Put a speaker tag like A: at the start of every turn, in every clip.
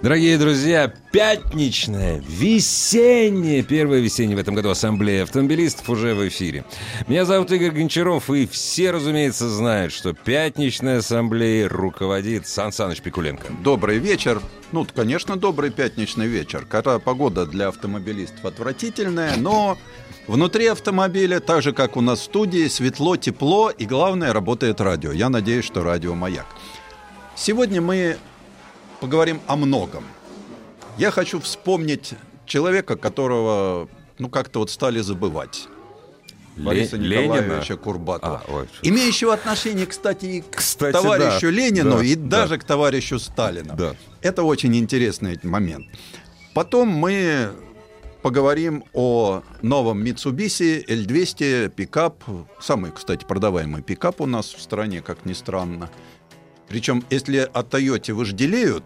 A: Дорогие друзья, пятничная, весенняя, первая весенняя в этом году ассамблея автомобилистов уже в эфире. Меня зовут Игорь Гончаров, и все, разумеется, знают, что пятничная ассамблея руководит Сан Саныч Пикуленко.
B: Добрый вечер. Ну, конечно, добрый пятничный вечер. Когда погода для автомобилистов отвратительная, но внутри автомобиля, так же, как у нас в студии, светло, тепло, и главное, работает радио. Я надеюсь, что радио «Маяк». Сегодня мы поговорим о многом. Я хочу вспомнить человека, которого, ну, как-то вот стали забывать. Бориса
A: Ле-
B: Николаевича
A: Ленина?
B: Курбатова.
A: А, ой,
B: Имеющего отношение, кстати, и к
A: Кстати,
B: товарищу
A: да.
B: Ленину,
A: Да,
B: и
A: да.
B: даже к товарищу Сталину.
A: Да.
B: Это очень интересный момент. Потом мы поговорим о новом Mitsubishi L200 пикап. Самый, кстати, продаваемый пикап у нас в стране, как ни странно. Причем, если о Toyota вожделеют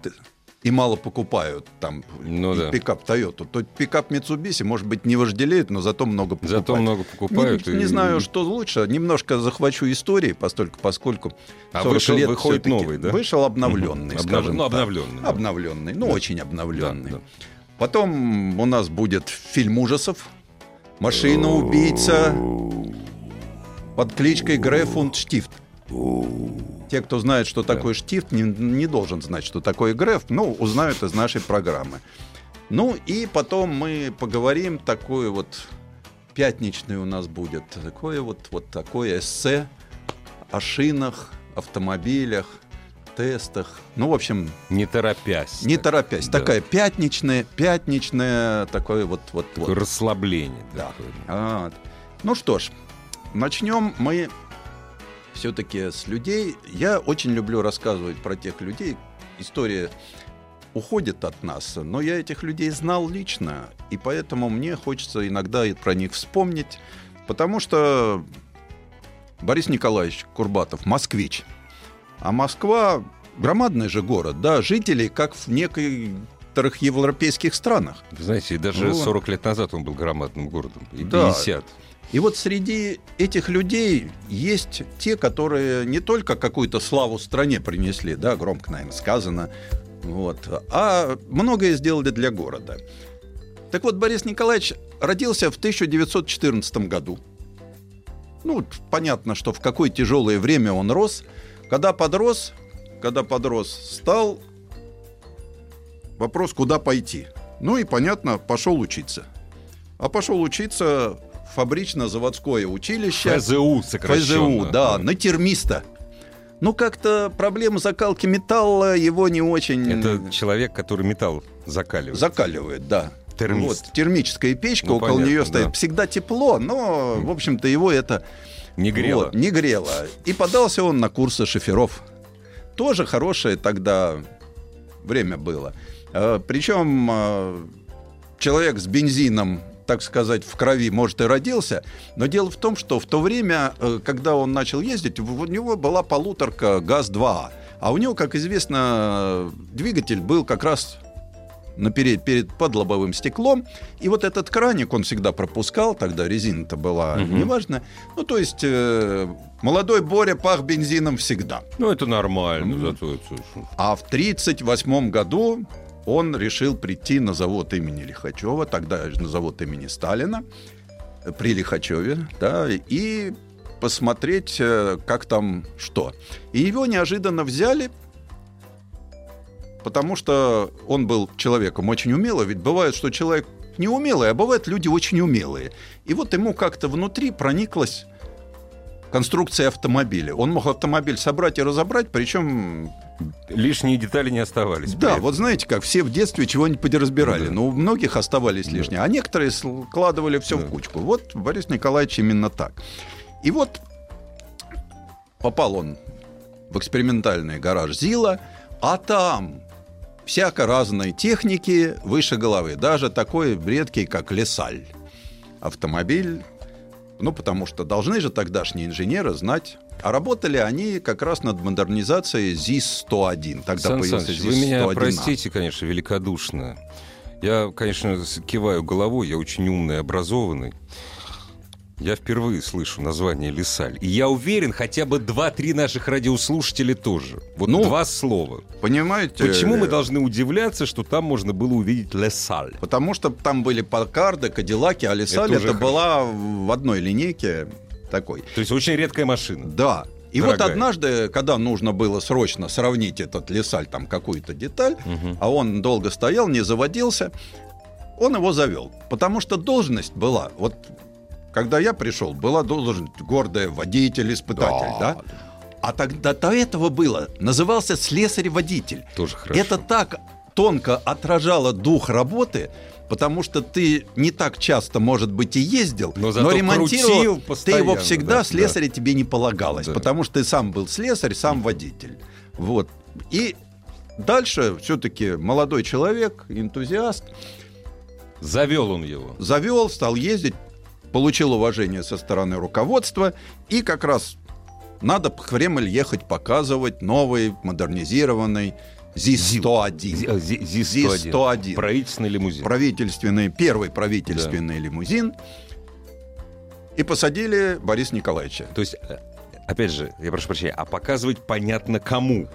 B: и мало покупают там
A: Ну да.
B: пикап Toyota, то пикап Mitsubishi, может быть, не вожделеют, но зато много покупают.
A: Зато много покупают.
B: Не,
A: и-
B: не знаю, что лучше. Немножко захвачу истории, постольку, поскольку
A: А
B: 40
A: вышел-
B: лет
A: выходит новый, да?
B: Вышел обновленный,
A: Мгм.
B: скажем
A: ну, обновленный, да.
B: Обновленный, ну,
A: Да.
B: очень обновленный.
A: Да, да.
B: Потом у нас будет фильм ужасов. Машина-убийца под кличкой Грефунд Штифт. Те, кто знает, что такое штифт, не, не должен знать, что такое греф, но узнают из нашей программы. Ну и потом мы поговорим, такое вот пятничное у нас будет, такое вот, вот такое эссе о шинах, автомобилях, тестах. Ну, в общем,
A: Не торопясь.
B: не
A: так.
B: торопясь.
A: Да.
B: Такая пятничная, пятничная, такое вот, вот, вот.
A: Расслабление.
B: Да.
A: такое.
B: Вот. Ну что ж, начнем мы все-таки с людей. Я очень люблю рассказывать про тех людей. История уходит от нас, но я этих людей знал лично, и поэтому мне хочется иногда и про них вспомнить, потому что Борис Николаевич Курбатов москвич, а Москва громадный же город, да, жителей как в некоторых европейских странах.
A: Вы знаете, даже
B: Ну,
A: 40 лет назад он был громадным городом. И
B: Да.
A: 50.
B: И вот среди этих людей есть те, которые не только какую-то славу стране принесли, да, громко, наверное, сказано, вот, а многое сделали для города. Так вот, Борис Николаевич родился в 1914 году. Ну, понятно, что в какое тяжелое время он рос. Когда подрос, когда подрос, стал вопрос, куда пойти. Ну и, понятно, пошел учиться. А пошел учиться фабрично-заводское училище.
A: ФЗУ сокращенно.
B: ФЗУ, да, на термиста. Ну, как-то проблема закалки металла его не очень
A: Это человек, который металл закаливает.
B: закаливает, да.
A: Термист.
B: Вот, термическая печка,
A: Ну,
B: около
A: понятно,
B: нее стоит
A: да.
B: всегда тепло, но, в общем-то, его это
A: Не грело.
B: вот, не грело. И подался он на курсы шоферов. Тоже хорошее тогда время было. Э, Причем э, человек с бензином, так сказать, в крови, может, и родился, но дело в том, что в то время, э, когда он начал ездить, у него была полуторка ГАЗ-2. А у него, как известно, двигатель был как раз наперед, перед под лобовым стеклом. И вот этот краник он всегда пропускал, тогда резина-то была
A: Мгм.
B: неважно. Ну, то есть э, молодой Боря пах бензином всегда.
A: Ну, это нормально.
B: Ну,
A: Зато это-
B: А в 1938 году он решил прийти на завод имени Лихачева, тогда на завод имени Сталина, при Лихачеве, да, и посмотреть, э, как там что. И его неожиданно взяли, потому что он был человеком очень умелым, ведь бывает, что человек неумелый, а бывают люди очень умелые. И вот ему как-то внутри прониклась конструкция автомобиля. Он мог автомобиль собрать и разобрать, причем
A: Лишние детали не оставались.
B: да, вот знаете, как все в детстве чего-нибудь подразбирали.
A: Да.
B: Но у многих оставались
A: Да.
B: лишние, а некоторые складывали все
A: Да.
B: в кучку. Вот Борис Николаевич именно так. И вот попал он в экспериментальный гараж ЗИЛа, а там всяко разной техники выше головы. Даже такой редкий, как Лесаль. Автомобиль Ну, потому что должны же тогдашние инженеры знать. А работали они как раз над модернизацией ЗИС-101. Тогда
A: Сан
B: появился
A: Саныч, вы меня
B: ЗИС-101А.
A: простите, конечно, великодушно. Я, конечно, киваю головой, я очень умный, образованный. Я впервые слышу название Лесаль. И я уверен, хотя бы два-три наших радиослушателя тоже. Вот
B: Ну,
A: два слова.
B: Понимаете?
A: Почему мы
B: э,
A: должны удивляться, что там можно было увидеть Лесаль?
B: Потому что там были Паккарды, Кадиллаки, а Лесаль
A: Это
B: это, была в одной линейке такой.
A: То есть очень редкая машина.
B: Да. И вот
A: Дорогая.
B: однажды, когда нужно было срочно сравнить этот лесаль, там какую-то деталь,
A: Мгм.
B: а он долго стоял, не заводился, он его завел. Потому что должность была, вот когда я пришел, была должность гордая водитель-испытатель, да? А тогда до этого было, назывался слесарь-водитель.
A: Тоже хорошо.
B: Это так тонко отражало дух работы, потому что ты не так часто, может быть, и ездил,
A: Но зато
B: ремонтировал, ты его всегда
A: да,
B: слесаря тебе не полагалось,
A: Да.
B: потому что ты сам был слесарь, сам водитель. Вот. И дальше все-таки молодой человек, энтузиаст,
A: Завел он его.
B: завел, стал ездить, получил уважение со стороны руководства, и как раз надо в Кремль ехать показывать новый, модернизированный ЗИС-101.
A: Зи- ЗИС-101.
B: ЗИС-101.
A: Правительственный лимузин.
B: Правительственный, первый правительственный лимузин. И посадили Бориса Николаевича.
A: То есть, э, опять же, я прошу прощения, а показывать понятно кому.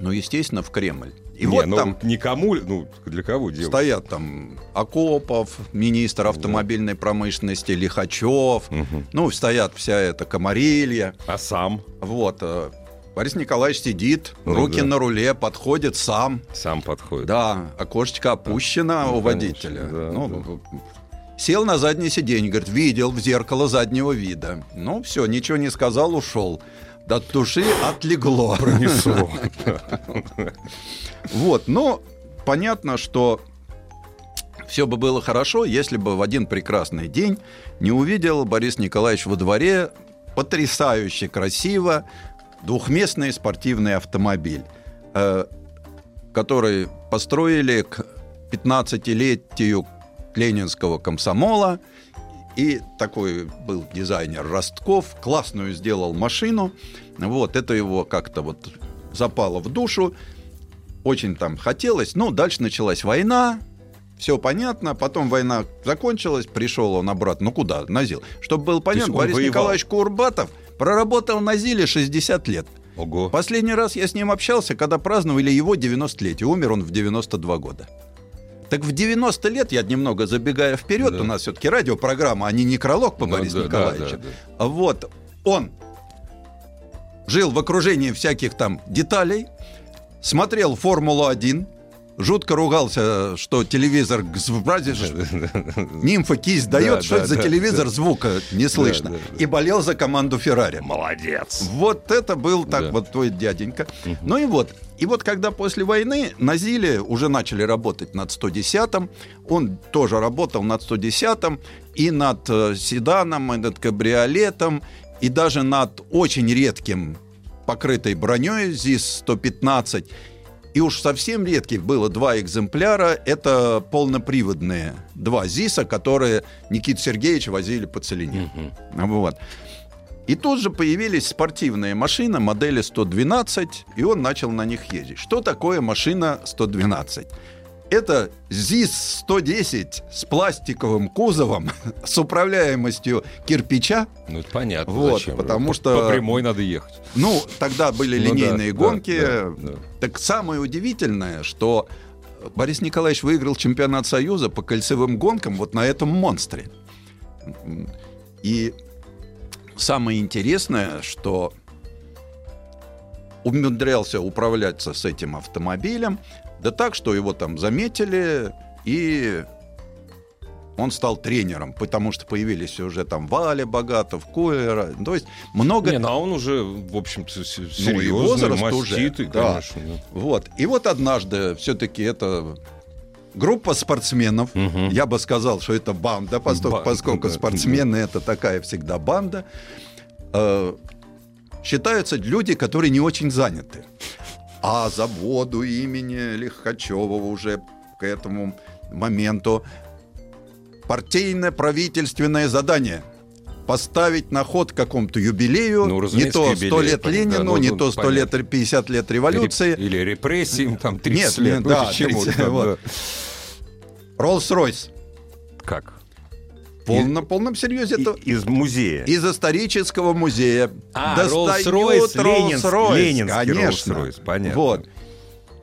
B: Ну, естественно, в Кремль. И
A: Не,
B: вот
A: ну,
B: там
A: никому, ну, для кого делать?
B: стоят там Акопов, министр автомобильной промышленности, Лихачев.
A: Мгм.
B: Ну, стоят вся эта комарилья.
A: А сам?
B: Вот. э, Борис Николаевич сидит,
A: Ну
B: руки
A: да.
B: на руле, подходит сам.
A: Сам подходит.
B: Да, окошечко опущено
A: Ну,
B: у водителя.
A: конечно, да,
B: ну, Сел на заднее сиденье, говорит, видел в зеркало заднего вида. Ну, все, ничего не сказал, ушел. До души отлегло.
A: Пронесло.
B: Вот, но понятно, что все бы было хорошо, если бы в один прекрасный день не увидел Борис Николаевич во дворе потрясающе красиво двухместный спортивный автомобиль, э, который построили к 15-летию Ленинского комсомола. И такой был дизайнер Ростков, классную сделал машину. Вот, это его как-то вот запало в душу очень там хотелось. Ну, дальше началась война, все понятно. Потом война закончилась, пришел он обратно. Ну, куда? На ЗИЛ. Чтобы было понятно,
A: он
B: Борис
A: воевал?
B: Николаевич Курбатов проработал на ЗИЛе 60 лет.
A: Ого.
B: Последний раз я с ним общался, когда праздновали его 90-летие. Умер он в 92 года. Так в 90 лет, я немного забегая вперед,
A: Да.
B: у нас все-таки радиопрограмма, а не некролог по
A: Ну,
B: Борису
A: да, да,
B: Николаевичу.
A: да, да.
B: Вот он жил в окружении всяких там деталей, смотрел Формулу-1, жутко ругался, что телевизор нимфа кисть дает,
A: Да,
B: что это за телевизор, звука не слышно. И болел за команду Феррари.
A: Молодец.
B: Вот это был так вот твой дяденька. Ну и вот. И вот когда после войны на Зиле уже начали работать над 110-м, он тоже работал над 110-м и над э, седаном, и над кабриолетом, и даже над очень редким покрытой броней ЗИС-115. И уж совсем редких было два экземпляра. Это полноприводные два ЗИСа, которые Никита Сергеевич возили по целине. Вот. И тут же появились спортивные машины модели 112, и он начал на них ездить. Что такое машина 112? Это ЗИС-110 с пластиковым кузовом, с управляемостью кирпича.
A: Ну, это понятно.
B: Вот,
A: зачем.
B: потому
A: По-
B: что-
A: По прямой надо ехать.
B: Ну, тогда были
A: Ну
B: линейные
A: да,
B: гонки.
A: да, да.
B: Так самое удивительное, что Борис Николаевич выиграл чемпионат Союза по кольцевым гонкам вот на этом монстре. И самое интересное, что умудрялся управляться с этим автомобилем, да так, что его там заметили, и он стал тренером, потому что появились уже там Валя Богатов, Куэра, то есть много...
A: Не, ну а он уже, в общем-то,
B: и
A: серьезный,
B: возраст уже,
A: маститый,
B: да.
A: конечно. да.
B: Вот. И вот однажды все-таки это группа спортсменов.
A: Мгм.
B: Я бы сказал, что это банда, постольку-
A: Банда,
B: поскольку
A: да.
B: спортсмены это такая всегда банда. Э, считаются люди, которые не очень заняты. А заводу имени Лихачева уже к этому моменту партийно-правительственное задание поставить на ход какому-то юбилею,
A: Ну,
B: не то
A: юбилею,
B: 100 лет
A: понятно,
B: Ленину,
A: да, ну,
B: не
A: ну,
B: то 100
A: понятно.
B: лет, 50 лет революции.
A: Или репрессиям, там, 30
B: Нет,
A: лет, ну,
B: да,
A: это чему
B: 30,
A: там,
B: вот. Роллс-Ройс.
A: Как?
B: В полном, полном серьезе это
A: И- Из музея.
B: из исторического музея
A: А,
B: достают
A: Роллс-Ройс, Ленинск-
B: Роллс-Ройс,
A: Ленинский
B: конечно.
A: Роллс-Ройс, понятно.
B: Вот.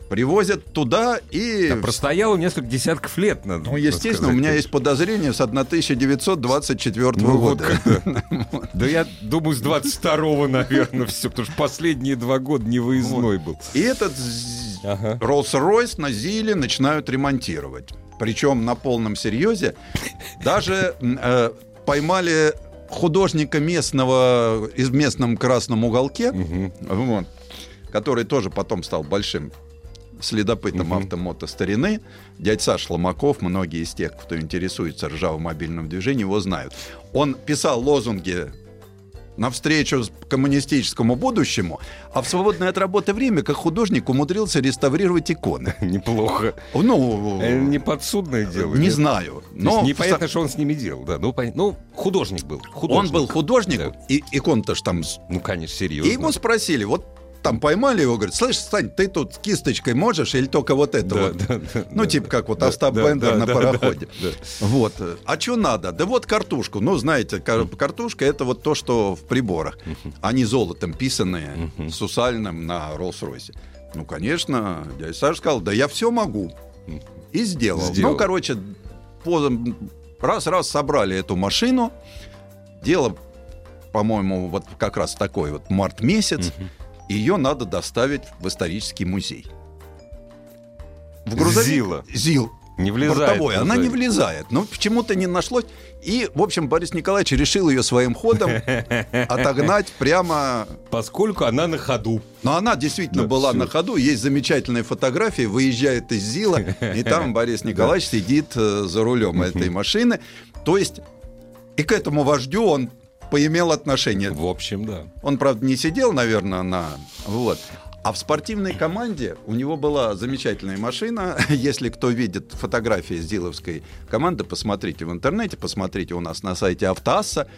B: Привозят туда и...
A: Да, простоял несколько десятков лет, надо
B: Ну, естественно, у
A: сказать.
B: меня есть подозрение с 1924
A: Ну,
B: года.
A: Да я думаю, с 22-го, наверное, все, потому что последние два года не выездной был.
B: И этот. Роллс-Ройс на Зиле начинают ремонтировать. Причем на полном серьезе. Даже э, поймали художника местного, из местном красном уголке, вот, который тоже потом стал большим следопытом автомото старины. Дядь Саш Ломаков, многие из тех, кто интересуется ржавым мобильным движением, его знают. Он писал лозунги навстречу коммунистическому будущему, а в свободное от работы время, как художник, умудрился реставрировать иконы.
A: Неплохо.
B: Ну,
A: Э, Не подсудное дело.
B: не знаю. Но
A: непонятно, что он с ними делал, да. Ну, пон- ну, художник был.
B: он
A: художник.
B: был художник,
A: Да.
B: и икон-то ж там...
A: Ну, конечно,
B: И
A: серьезно.
B: ему спросили, вот там поймали его, говорят, слышь, Сань, ты тут кисточкой можешь или только вот это
A: Да,
B: вот?
A: да, да,
B: Ну,
A: да,
B: типа как вот Остап
A: да,
B: Бендер
A: да,
B: на
A: да,
B: пароходе.
A: да, да.
B: Вот. А что надо? Да вот картушку. Ну, знаете, кар- картушка это вот то, что в приборах. Они золотом писанные, с усальным на Роллс-Ройсе. Ну, конечно, дядя Саша сказал, да я все могу. И сделал.
A: Сделал.
B: Ну, короче, раз-раз собрали эту машину. Дело, по-моему, вот как раз такой вот март месяц. Ее надо доставить в исторический музей. В грузовик-
A: Зила.
B: ЗИЛ.
A: Не влезает.
B: Бортовой. Она не влезает. Но почему-то не нашлось. И, в общем, Борис Николаевич решил ее своим ходом отогнать прямо...
A: Поскольку она на ходу.
B: Но она действительно
A: Да,
B: была
A: всё.
B: на ходу. Есть замечательные фотографии. Выезжает из ЗИЛа, и там Борис Николаевич сидит э, за рулем этой машины. То есть и к этому вождю он поимел отношение.
A: В общем, да.
B: Он, правда, не сидел, наверное, на... Вот. А в спортивной команде у него была замечательная машина. Если кто видит фотографии Зиловской команды, посмотрите в интернете, посмотрите у нас на сайте Автоасса.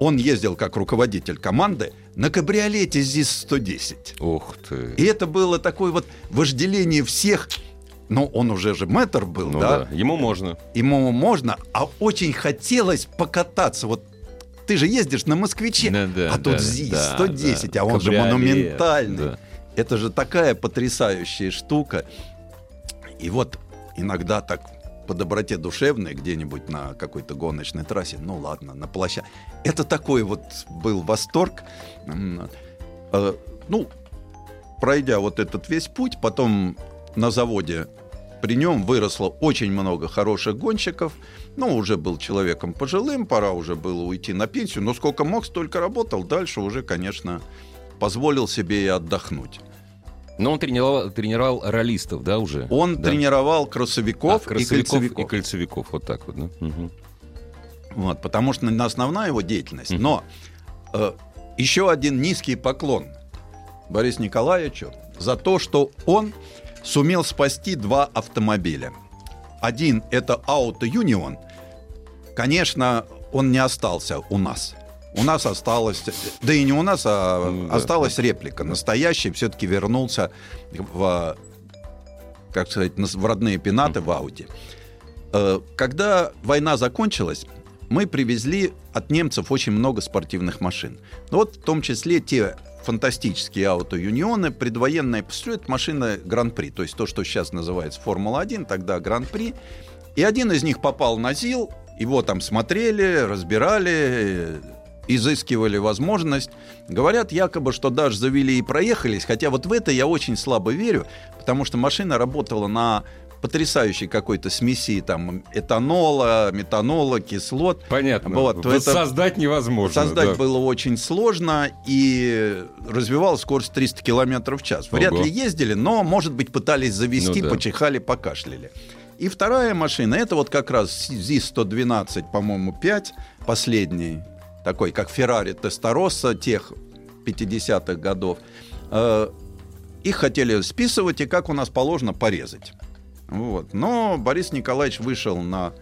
B: Он ездил как руководитель команды на кабриолете ЗИС-110.
A: Ух ты.
B: И это было такое вот вожделение всех. Ну, он уже же мэтр был,
A: Ну
B: да?
A: да, ему можно.
B: Ему можно, а очень хотелось покататься. Вот ты же ездишь на москвиче,
A: Да, да,
B: а тут
A: да,
B: ЗИС
A: да,
B: 110,
A: да.
B: а он же
A: Кабриолет,
B: монументальный.
A: да.
B: Это же такая потрясающая штука. И вот иногда так по доброте душевной где-нибудь на какой-то гоночной трассе, ну ладно, на площадке. Это такой вот был восторг. Э, Ну, пройдя вот этот весь путь, потом на заводе при нем выросло очень много хороших гонщиков. Ну, уже был человеком пожилым, пора уже было уйти на пенсию. Но сколько мог, столько работал. Дальше уже, конечно, позволил себе и отдохнуть.
A: Но он тренировал, тренировал ролистов, да, уже?
B: Он
A: Да.
B: тренировал
A: А,
B: кроссовиков, и
A: кроссовиков
B: кольцевиков.
A: и кольцевиков. Вот так вот, да? Мгм.
B: Вот, потому что на основная его деятельность. Но э, еще один низкий поклон Борису Николаевичу за то, что он сумел спасти два автомобиля. Один это Auto Union. Конечно, он не остался у нас. У нас осталось, да и не у нас, а
A: Ну да,
B: осталась реплика. Настоящий все-таки вернулся в, как сказать, в родные пенаты в Ауди. Э, Когда война закончилась, мы привезли от немцев очень много спортивных машин. Ну Вот в том числе те фантастические ауто-юнионы, предвоенные, это машина Гран-при, то есть то, что сейчас называется Формула-1, тогда Гран-при. И один из них попал на ЗИЛ, его там смотрели, разбирали, изыскивали возможность. Говорят якобы, что даже завели и проехались, хотя вот в это я очень слабо верю, потому что машина работала на потрясающей какой-то смеси там этанола, метанола, кислот.
A: Понятно.
B: Вот, то это
A: Создать невозможно.
B: Создать
A: да.
B: было очень сложно и развивал скорость 300 км в час. Вряд
A: Ого.
B: ли ездили, но, может быть, пытались завести,
A: Ну да.
B: почихали, покашляли. И вторая машина, это вот как раз ЗИС-112, по-моему, 5, последний, такой, как Феррари Тестороса тех 50-х годов. Э, Их хотели списывать и, как у нас положено, порезать. Вот. Но Борис Николаевич вышел на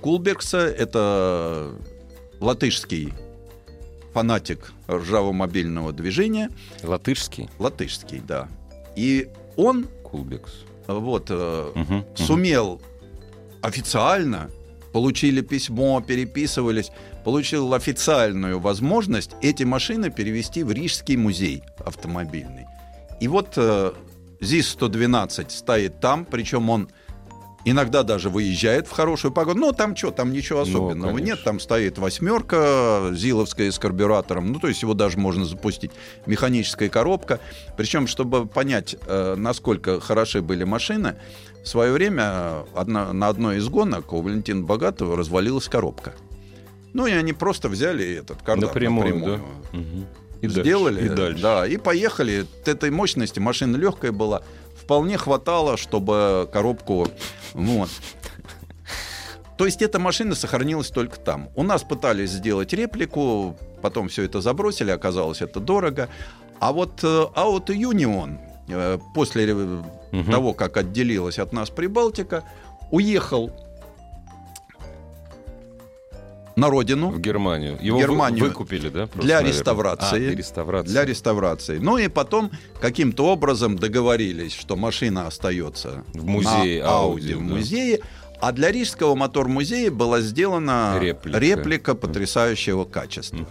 B: Кулбергса, это латышский фанатик ржаво-мобильного движения.
A: Латышский?
B: Латышский, да. И он
A: Кулбекс.
B: Вот,
A: Мгм,
B: сумел официально, получили письмо, переписывались, получил официальную возможность эти машины перевести в Рижский музей автомобильный. И вот э, ЗИС-112 стоит там, причем он иногда даже выезжает в хорошую погоду. Но там что, там ничего
A: Ну,
B: особенного
A: конечно.
B: нет. Там стоит восьмерка зиловская с карбюратором. Ну, то есть его даже можно запустить. Механическая коробка. Причем, чтобы понять, э, насколько хороши были машины, в свое время одна- на одной из гонок у Валентина Богатого развалилась коробка. Ну, и они просто взяли этот кардан
A: Напрямую,
B: напрямую.
A: да? Мгм. И дальше,
B: Сделали,
A: И дальше.
B: да, и поехали. От этой мощности машина легкая была, вполне хватало, чтобы коробку, вот. То есть эта машина сохранилась только там. У нас пытались сделать реплику, потом все это забросили, оказалось это дорого. А вот э, Auto Union э, после
A: Мгм.
B: того, как отделилась от нас Прибалтика, уехал на родину
A: В Германию. Его вы-
B: Германию
A: выкупили, да? просто,
B: для
A: наверное?
B: реставрации.
A: А, для реставрации.
B: для реставрации. Ну и потом каким-то образом договорились, что машина остается
A: В музее
B: на Ауди,
A: Audi,
B: в
A: да.
B: музее. А для Рижского мотор-музея была сделана
A: Реплика.
B: реплика, потрясающего качества.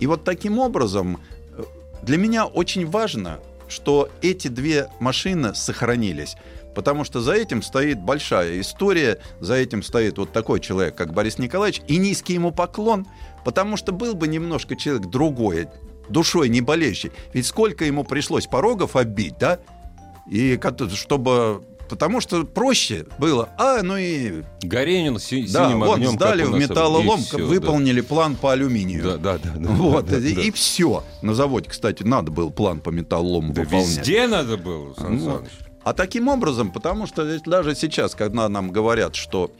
B: И вот таким образом э, для меня очень важно, что эти две машины сохранились. Потому что за этим стоит большая история, за этим стоит вот такой человек, как Борис Николаевич, и низкий ему поклон, потому что был бы немножко человек другой, душой не болеющий. Ведь сколько ему пришлось порогов оббить, да? И чтобы... Потому что проще было. А, ну и...
A: Горенин си-
B: Да,
A: синим
B: вот
A: огнем,
B: сдали в металлолом,
A: и всё, да.
B: выполнили план по алюминию.
A: Да, да, да. да,
B: Вот,
A: да, да,
B: и,
A: да.
B: и все. На заводе, кстати, надо был план по металлолому
A: Да
B: выполнять.
A: везде надо было, Сан. Саныч.
B: А таким образом, потому что ведь даже сейчас, когда нам говорят, что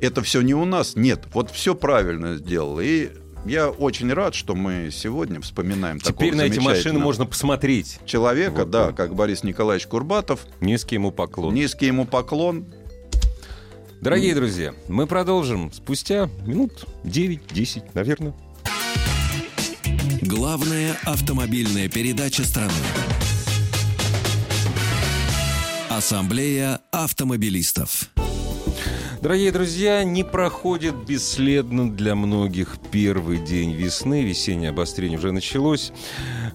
B: это все не у нас, нет, вот все правильно сделал. И я очень рад, что мы сегодня вспоминаем
A: Теперь
B: такого
A: на эти машины можно посмотреть.
B: человека,
A: Вот,
B: да,
A: да.
B: как Борис Николаевич Курбатов.
A: Низкий ему поклон.
B: Низкий ему поклон.
A: Дорогие друзья, мы продолжим спустя минут 9-10, наверное.
C: Главная автомобильная передача страны. Ассамблея автомобилистов.
A: Дорогие друзья, не проходит бесследно для многих первый день весны. Весеннее обострение уже началось.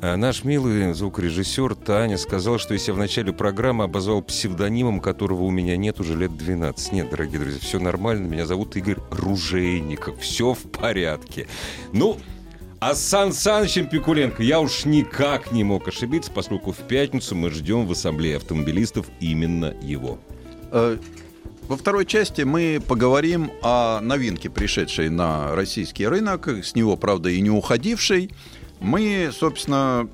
A: А Наш милый звукорежиссер Таня сказал, что если я в начале программы обозвал псевдонимом, которого у меня нет уже лет 12. Нет, дорогие друзья, все нормально. Меня зовут Игорь Ружейников. Все в порядке. Ну, а Сан Санычем Пикуленко я уж никак не мог ошибиться, поскольку в пятницу мы ждем в Ассамблее автомобилистов именно его.
B: Э, Во второй части мы поговорим о новинке, пришедшей на российский рынок, с него, правда, и не уходившей. Мы, собственно,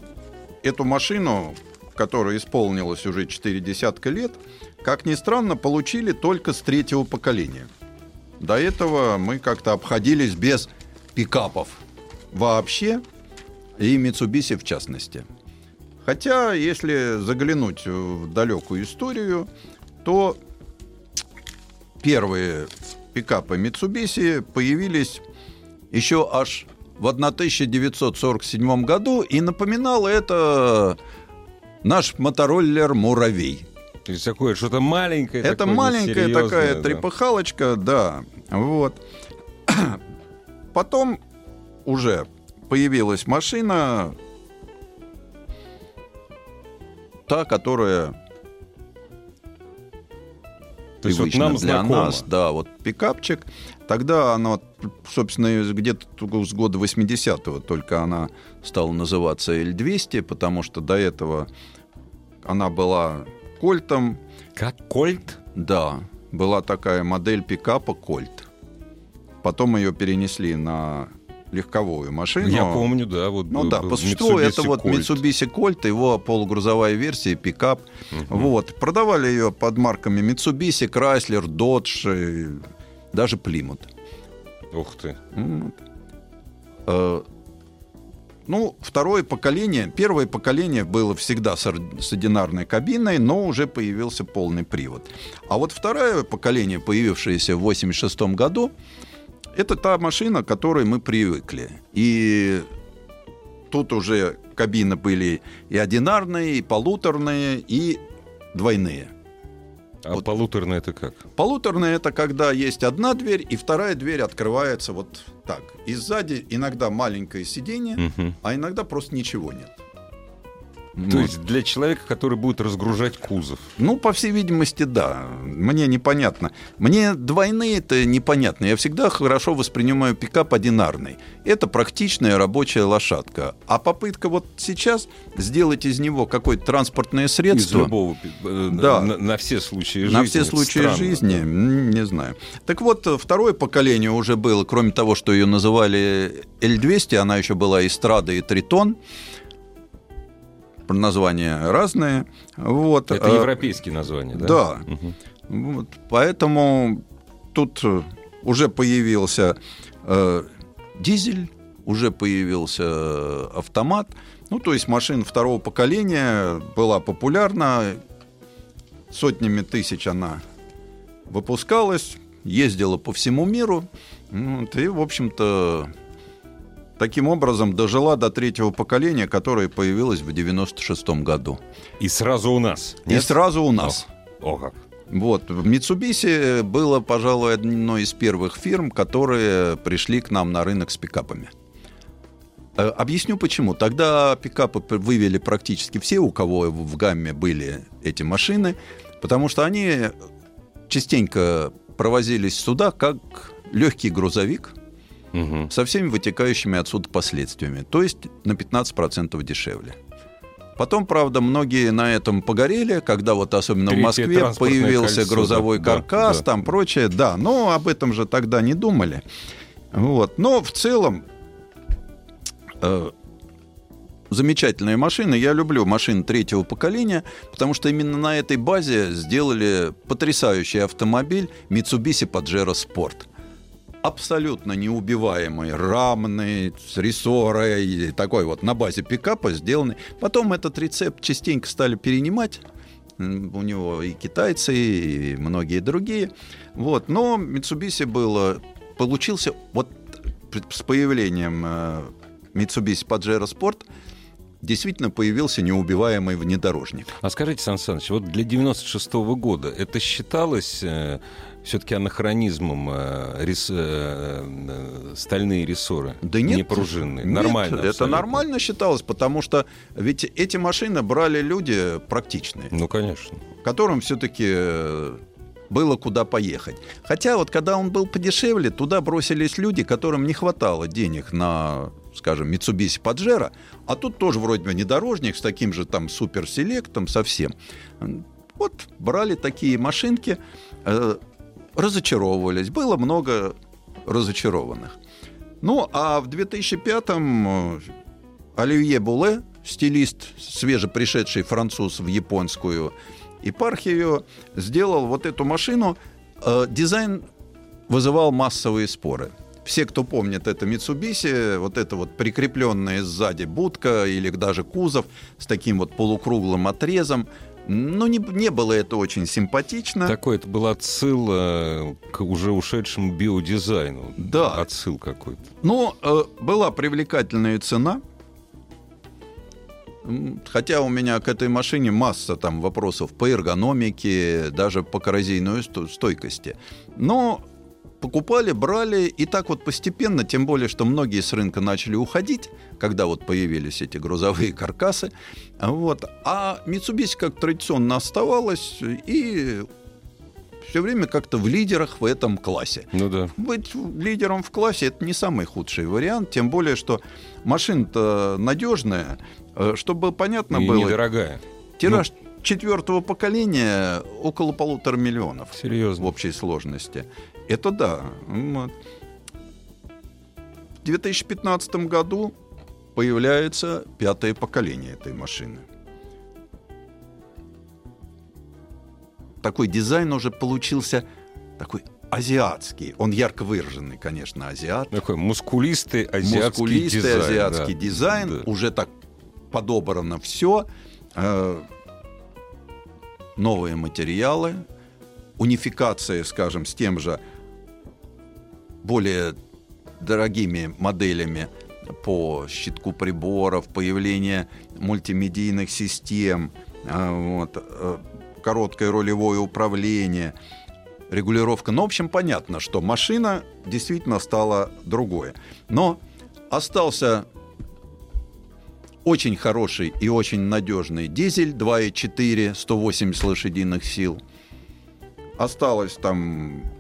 B: эту машину, которая исполнилась уже четыре десятка лет, как ни странно, получили только с третьего поколения. До этого мы как-то обходились без пикапов вообще, и Mitsubishi в частности. Хотя, если заглянуть в далекую историю, то первые пикапы Mitsubishi появились еще аж в 1947 году, и напоминало это наш мотороллер «Муравей».
A: То есть такое что-то маленькое.
B: Это
A: такое
B: маленькая такая
A: да.
B: трепыхалочка, да. Вот. Потом уже появилась машина, та, которая
A: То есть вот
B: привычна
A: нам
B: для
A: знакомо.
B: нас, да, вот пикапчик. Тогда она, собственно, где-то с года 80-го только она стала называться L200, потому что до этого она была кольтом,
A: Как кольт?
B: да, была такая модель пикапа Кольт. Потом ее перенесли на легковую машину.
A: Я помню, да. Вот
B: Ну да, по существу это
A: Mitsubishi
B: вот
A: Colt.
B: Mitsubishi Colt, его полугрузовая версия, пикап. Вот. Продавали ее под марками Mitsubishi, Chrysler, Dodge, даже Plymouth.
A: Ух ты.
B: Вот. Э, Ну, второе поколение, первое поколение было всегда с, одинарной кабиной, но уже появился полный привод. А вот второе поколение, появившееся в 86 году, это та машина, к которой мы привыкли. И тут уже кабины были и одинарные, и полуторные, и двойные.
A: А
B: Вот.
A: полуторный это как?
B: Полуторные это когда есть одна дверь, и вторая дверь открывается вот так. И сзади иногда маленькое сиденье,
A: Мгм.
B: а иногда просто ничего нет.
A: То есть для человека, который будет разгружать кузов.
B: Ну, по всей видимости, да. Мне непонятно. Мне двойные это непонятно. Я всегда хорошо воспринимаю пикап одинарный. Это практичная рабочая лошадка. А попытка вот сейчас сделать из него какое-то транспортное
A: Из
B: средство...
A: любого, э,
B: Да.
A: на, на все случаи жизни.
B: На все случаи
A: странно,
B: жизни,
A: да.
B: не знаю. Так вот, второе поколение уже было, кроме того, что ее называли L200, она еще была Эстрада и Тритон. Названия разные. Вот.
A: Это
B: э,
A: европейские названия, да?
B: Да.
A: Мгм.
B: Вот, поэтому тут э, уже появился э, дизель, уже появился э, автомат. Ну, то есть машина второго поколения была популярна. Сотнями тысяч она выпускалась, ездила по всему миру. Вот, и, в общем-то, таким образом дожила до третьего поколения, которое появилось в 96 году.
A: И сразу у нас.
B: И
A: нет?
B: сразу у нас.
A: О, как.
B: Вот, Mitsubishi было, пожалуй, одной из первых фирм, которые пришли к нам на рынок с пикапами. Э, Объясню почему. Тогда пикапы вывели практически все, у кого в гамме были эти машины, потому что они частенько провозились сюда как легкий грузовик
A: Мгм.
B: со всеми вытекающими отсюда последствиями, то есть на 15% дешевле. Потом, правда, многие на этом погорели, когда вот особенно
A: Третье
B: в Москве появился
A: кольцо,
B: грузовой
A: да,
B: каркас,
A: да.
B: там прочее, да, но об этом же тогда не думали. Вот. Но в целом э, замечательная машина. Я люблю машины третьего поколения, потому что именно на этой базе сделали потрясающий автомобиль Mitsubishi Pajero Sport. Абсолютно неубиваемый, рамный, с рессорой, такой вот на базе пикапа сделанный. Потом этот рецепт частенько стали перенимать. У него и китайцы, и многие другие. Вот. Но Mitsubishi было, получился вот с появлением э, Mitsubishi Pajero Sport действительно появился неубиваемый внедорожник.
A: А скажите, Сан Саныч, вот для 96 года это считалось все-таки анахронизмом э, рес- э, э, стальные рессоры?
B: Да нет.
A: Не пружинные.
B: Нет,
A: нормально.
B: Это
A: абсолютно.
B: нормально считалось, потому что ведь эти машины брали люди практичные,
A: Ну, конечно.
B: которым все-таки было куда поехать. Хотя вот когда он был подешевле, туда бросились люди, которым не хватало денег на, скажем, Mitsubishi Pajero, а тут тоже вроде бы внедорожник с таким же там суперселектом совсем. Вот брали такие машинки, э, разочаровывались. Было много разочарованных. Ну, а в 2005-м э, Оливье Буле, стилист, свежепришедший француз в японскую епархию, сделал вот эту машину. Э, Дизайн вызывал массовые споры. Все, кто помнит это Mitsubishi, вот это вот прикрепленная сзади будка или даже кузов с таким вот полукруглым отрезом, ну, не, не было это очень симпатично.
A: Такой это был отсыл к уже ушедшему биодизайну.
B: Да.
A: Отсыл какой-то.
B: Но э, была привлекательная цена. Хотя у меня к этой машине масса там вопросов по эргономике, даже по коррозийной сто- стойкости. Но покупали, брали, и так вот постепенно, тем более, что многие с рынка начали уходить, когда вот появились эти грузовые каркасы. Вот. А Mitsubishi как традиционно оставалась и все время как-то в лидерах в этом классе.
A: Ну да.
B: Быть лидером в классе это не самый худший вариант, тем более, что машина-то надежная, Э, чтобы понятно
A: И
B: было.
A: недорогая.
B: Тираж четвертого поколения около полутора миллионов в
A: Серьезно.
B: общей сложности. Это да. Вот. В 2015 году появляется пятое поколение этой машины. Такой дизайн уже получился такой азиатский. Он ярко выраженный, конечно, азиат.
A: Такой мускулистый азиатский
B: Мускулистый
A: дизайн.
B: азиатский
A: да.
B: дизайн.
A: Да.
B: Уже так подобрано все. новые материалы. Унификация, скажем, с тем же более дорогими моделями по щитку приборов, появление мультимедийных систем, а, вот, э, короткое рулевое управление, регулировка. Ну, в общем, понятно, что машина действительно стала другое. Но остался очень хороший и очень надежный дизель 2.4, 180 лошадиных сил. Осталось там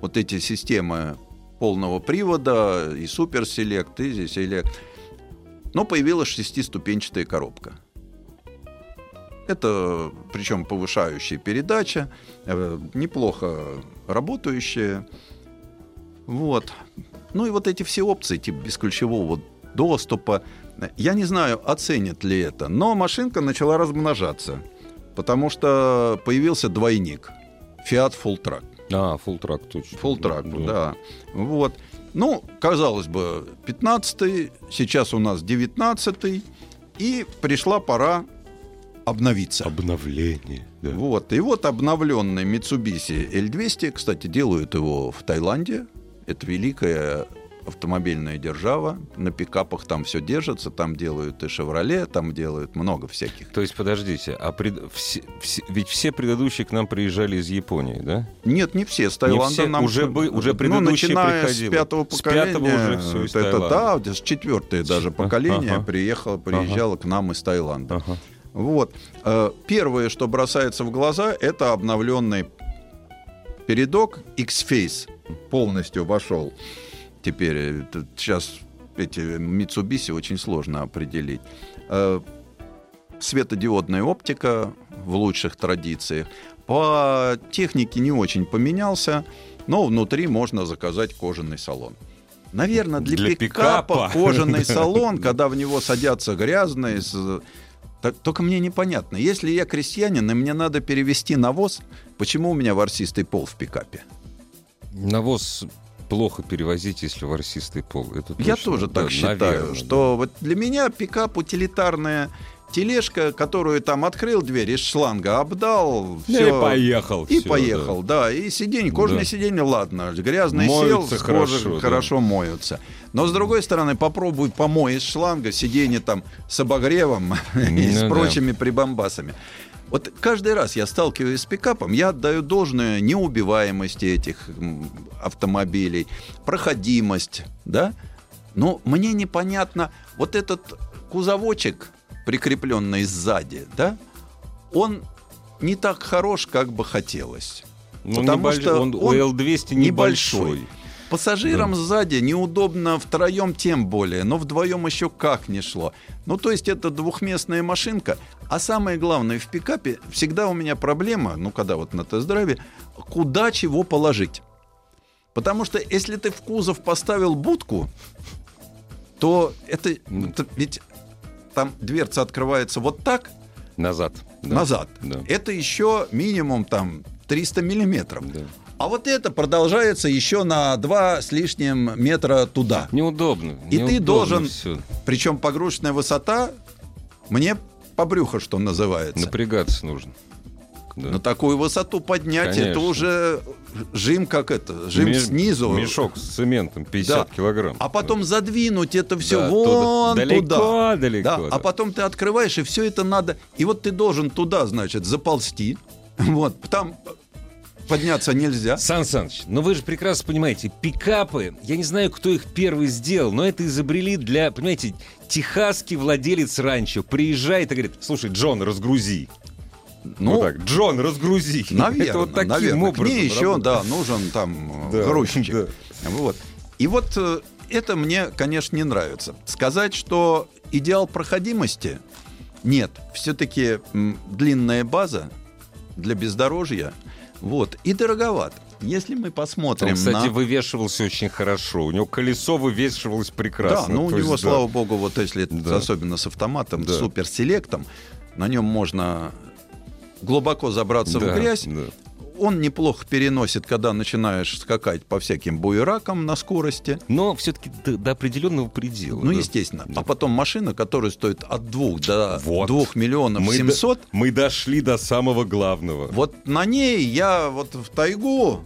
B: вот эти системы полного привода, и суперселект, и селект. Но появилась шестиступенчатая коробка. Это, причем, повышающая передача, э, неплохо работающая. Вот. Ну и вот эти все опции, типа бесключевого доступа, я не знаю, оценят ли это, но машинка начала размножаться, потому что появился двойник Fiat Full Track.
A: А, Track точно.
B: Track, да. да. Вот. Ну, казалось бы, 15-й, сейчас у нас 19-й, и пришла пора обновиться.
A: Обновление.
B: Да. Вот. И вот обновленный Mitsubishi L200, кстати, делают его в Таиланде. Это великая автомобильная держава, на пикапах там все держится, там делают и «Шевроле», там делают много всяких.
A: То есть, подождите, а пред... все, все, ведь все предыдущие к нам приезжали из Японии, да?
B: Нет, не все, с Таиланда не все,
A: нам... Уже, бы, уже предыдущие ну,
B: начиная
A: приходили.
B: с пятого поколения, с пятого уже все из это, да, с четвертое даже поколение ага. приехало, приезжало ага. к нам из Таиланда. Ага. Вот. Э, первое, что бросается в глаза, это обновленный передок X-Face полностью вошел теперь. Сейчас эти Mitsubishi очень сложно определить. Э, светодиодная оптика в лучших традициях. По технике не очень поменялся, но внутри можно заказать кожаный салон. Наверное, для, для пикапа, пикапа кожаный салон, когда в него садятся грязные. Только мне непонятно. Если я крестьянин, и мне надо перевести навоз, почему у меня ворсистый пол в пикапе?
A: Навоз плохо перевозить, если ворсистый пол. Это
B: точно, Я тоже да, так считаю, наверное, что да. вот для меня пикап утилитарная тележка, которую там открыл дверь из шланга, обдал,
A: все, и поехал.
B: И все, поехал, да. да. И сиденье, кожаное да. сиденье, ладно, грязный моются сел, хорошо, кожи да. хорошо моются. Но с другой стороны, попробуй помой из шланга сиденье там с обогревом и с ну прочими прибамбасами. Вот каждый раз я сталкиваюсь с пикапом, я отдаю должное неубиваемости этих автомобилей, проходимость, да? Но мне непонятно, вот этот кузовочек, прикрепленный сзади, да, он не так хорош, как бы хотелось.
A: Ну, потому небольш... что он, он L200 небольшой. небольшой.
B: Пассажирам да. сзади неудобно втроем тем более, но вдвоем еще как не шло. Ну, то есть это двухместная машинка. А самое главное, в пикапе всегда у меня проблема, ну, когда вот на тест-драйве, куда чего положить. Потому что если ты в кузов поставил будку, то это, это ведь там дверца открывается вот так.
A: Назад.
B: Да. Назад. Да. Это еще минимум там 300 миллиметров. Да. А вот это продолжается еще на два с лишним метра туда.
A: Неудобно.
B: И
A: неудобно
B: ты должен, все. причем погрузочная высота, мне по брюху, что называется.
A: Напрягаться нужно.
B: Да. На такую высоту поднять, Конечно. это уже жим как это, жим Меш, снизу.
A: Мешок с цементом 50 да. килограмм.
B: А потом задвинуть это все да, вон туда. Далеко,
A: туда. далеко. Да.
B: Да. А потом ты открываешь, и все это надо. И вот ты должен туда, значит, заползти. Вот, там подняться нельзя.
A: Сан Саныч, ну вы же прекрасно понимаете, пикапы, я не знаю, кто их первый сделал, но это изобрели для, понимаете, техасский владелец ранчо приезжает и говорит, слушай, Джон, разгрузи. Ну, вот так, Джон, разгрузи.
B: Наверное, это вот таким наверное. образом. К ней еще, да, нужен там э, да, грузчик. Да. Вот. И вот э, это мне, конечно, не нравится. Сказать, что идеал проходимости нет. Все-таки длинная база для бездорожья – вот. И дороговат. Если мы посмотрим
A: Он, кстати,
B: на...
A: вывешивался очень хорошо. У него колесо вывешивалось прекрасно.
B: Да, ну у него, есть, слава да. богу, вот если да. особенно с автоматом, да. с суперселектом, на нем можно глубоко забраться да, в грязь. Да он неплохо переносит, когда начинаешь скакать по всяким буеракам на скорости.
A: Но все-таки до, до определенного предела.
B: Ну, да. естественно. Да. А потом машина, которая стоит от двух до вот. 2 миллионов
A: мы
B: 700.
A: До, мы дошли до самого главного.
B: Вот на ней я вот в тайгу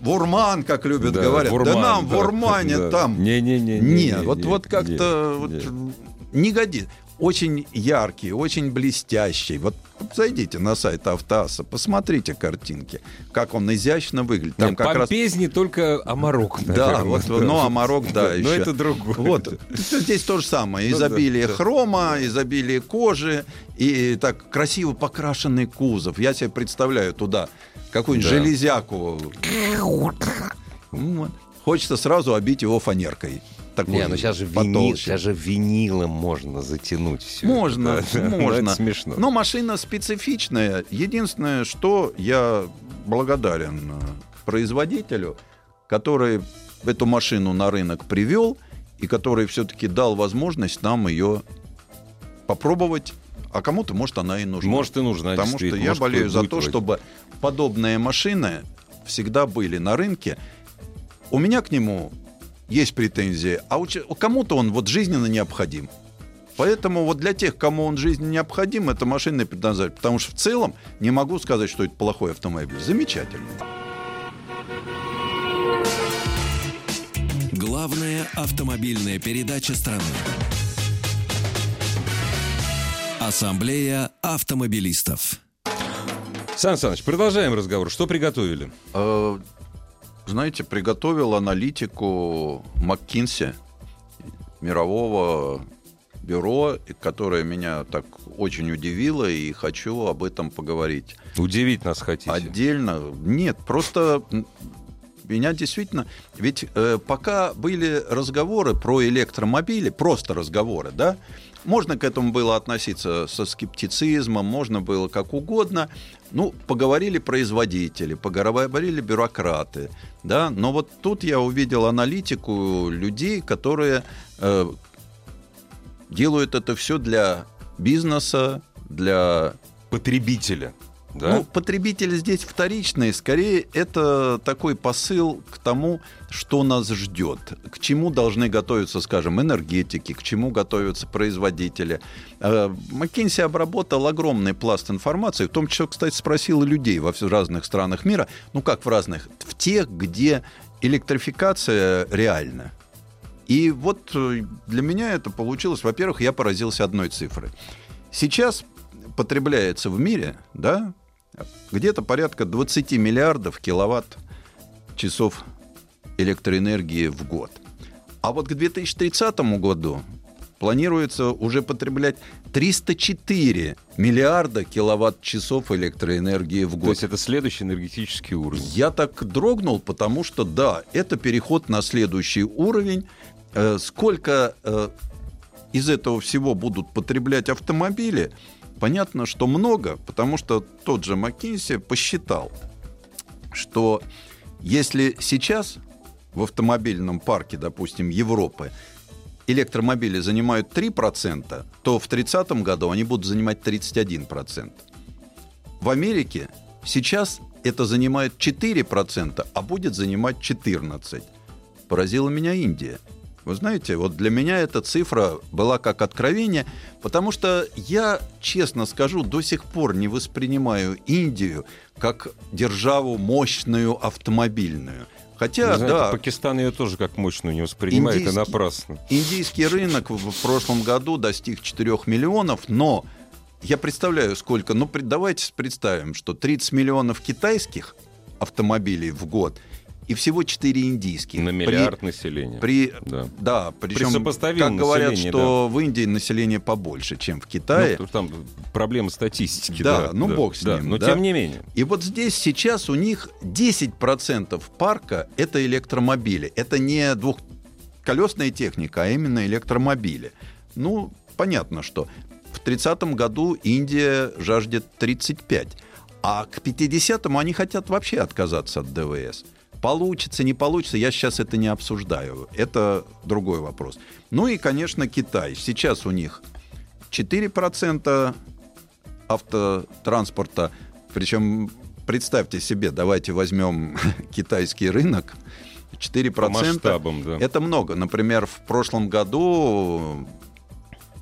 B: в Урман, как любят
A: Да,
B: говорят.
A: в Урман,
B: да нам
A: да,
B: в Урмане
A: да.
B: там.
A: Не-не-не.
B: Не, вот, вот как-то вот
A: не.
B: не годится. Очень яркий, очень блестящий. Вот зайдите на сайт Автоаса, посмотрите картинки, как он изящно выглядит. Там
A: Нет,
B: как раз
A: не только Амарок.
B: да, вот, ну, Амарок, да,
A: Но
B: еще.
A: это другое.
B: Вот, здесь то же самое.
A: Ну да,
B: Изобилие
A: да.
B: хрома, изобилие кожи и так красиво покрашенный кузов. Я себе представляю туда какую-нибудь
A: Да.
B: железяку. Хочется сразу обить его фанеркой. Такой
A: Не, ну сейчас же, винил, сейчас же винилом можно затянуть все.
B: Можно, можно.
A: это смешно.
B: Но машина специфичная. Единственное, что я благодарен э, производителю, который эту машину на рынок привел и который все-таки дал возможность нам ее попробовать. А кому-то, может, она и нужна.
A: Может, и нужна,
B: Потому что я
A: Может,
B: болею за то,
A: вроде.
B: чтобы подобные машины всегда были на рынке. У меня к нему есть претензии, а кому-то он вот жизненно необходим. Поэтому вот для тех, кому он жизненно необходим, это машина и предназначена. Потому что в целом не могу сказать, что это плохой автомобиль. Замечательный.
C: Главная автомобильная передача страны. Ассамблея автомобилистов.
A: Сан Саныч, продолжаем разговор. Что приготовили?
B: Знаете, приготовил аналитику МакКинси, мирового бюро, которое меня так очень удивило, и хочу об этом поговорить.
A: Удивить нас хотите.
B: Отдельно. Нет, просто меня действительно... Ведь э, пока были разговоры про электромобили, просто разговоры, да, можно к этому было относиться со скептицизмом, можно было как угодно. Ну, поговорили производители, поговорили бюрократы, да, но вот тут я увидел аналитику людей, которые э, делают это все для бизнеса, для
A: Потребителя. Да?
B: ну, потребитель здесь вторичный. Скорее, это такой посыл к тому, что нас ждет. К чему должны готовиться, скажем, энергетики, к чему готовятся производители. Э, McKinsey обработал огромный пласт информации, в том числе, кстати, спросил людей во вс- разных странах мира. Ну, как в разных? В тех, где электрификация реальна. И вот э, для меня это получилось. Во-первых, я поразился одной цифрой. Сейчас потребляется в мире, да, где-то порядка 20 миллиардов киловатт часов электроэнергии в год. А вот к 2030 году планируется уже потреблять 304 миллиарда киловатт-часов электроэнергии в
A: То
B: год.
A: есть это следующий энергетический уровень.
B: Я так дрогнул, потому что да, это переход на следующий уровень. Э, Сколько э, из этого всего будут потреблять автомобили, понятно, что много, потому что тот же Маккинси посчитал, что если сейчас в автомобильном парке, допустим, Европы, электромобили занимают 3%, то в 30 году они будут занимать 31%. В Америке сейчас это занимает 4%, а будет занимать 14%. Поразила меня Индия. Вы знаете, вот для меня эта цифра была как откровение, потому что я, честно скажу, до сих пор не воспринимаю Индию как державу мощную автомобильную. Хотя,
A: знаете,
B: да,
A: Пакистан ее тоже как мощную не воспринимает, и
B: Индийский-
A: напрасно.
B: Индийский рынок в прошлом году достиг 4 миллионов, но я представляю, сколько. Ну, давайте представим, что 30 миллионов китайских автомобилей в год и всего 4 индийских.
A: На
B: При-
A: миллиард населения.
B: При,
A: Да.
B: да. причем,
A: сопоставимом
B: как говорят, что в Индии население побольше, чем в Китае.
A: Ну, там проблема статистики.
B: Да,
A: Да,
B: ну
A: да,
B: бог с
A: да,
B: ним,
A: Но
B: да.
A: тем не менее.
B: И вот здесь сейчас у них 10% парка — это электромобили. Это не двухколесная техника, а именно электромобили. Ну, понятно, что в 30 году Индия жаждет 35, а к 50-му они хотят вообще отказаться от ДВС. Получится, не получится, я сейчас это не обсуждаю. Это другой вопрос. Ну и, конечно, Китай. Сейчас у них 4% автотранспорта. Причем, представьте себе, давайте возьмем китайский рынок. 4%
A: По масштабам, да.
B: это много. Например, в прошлом году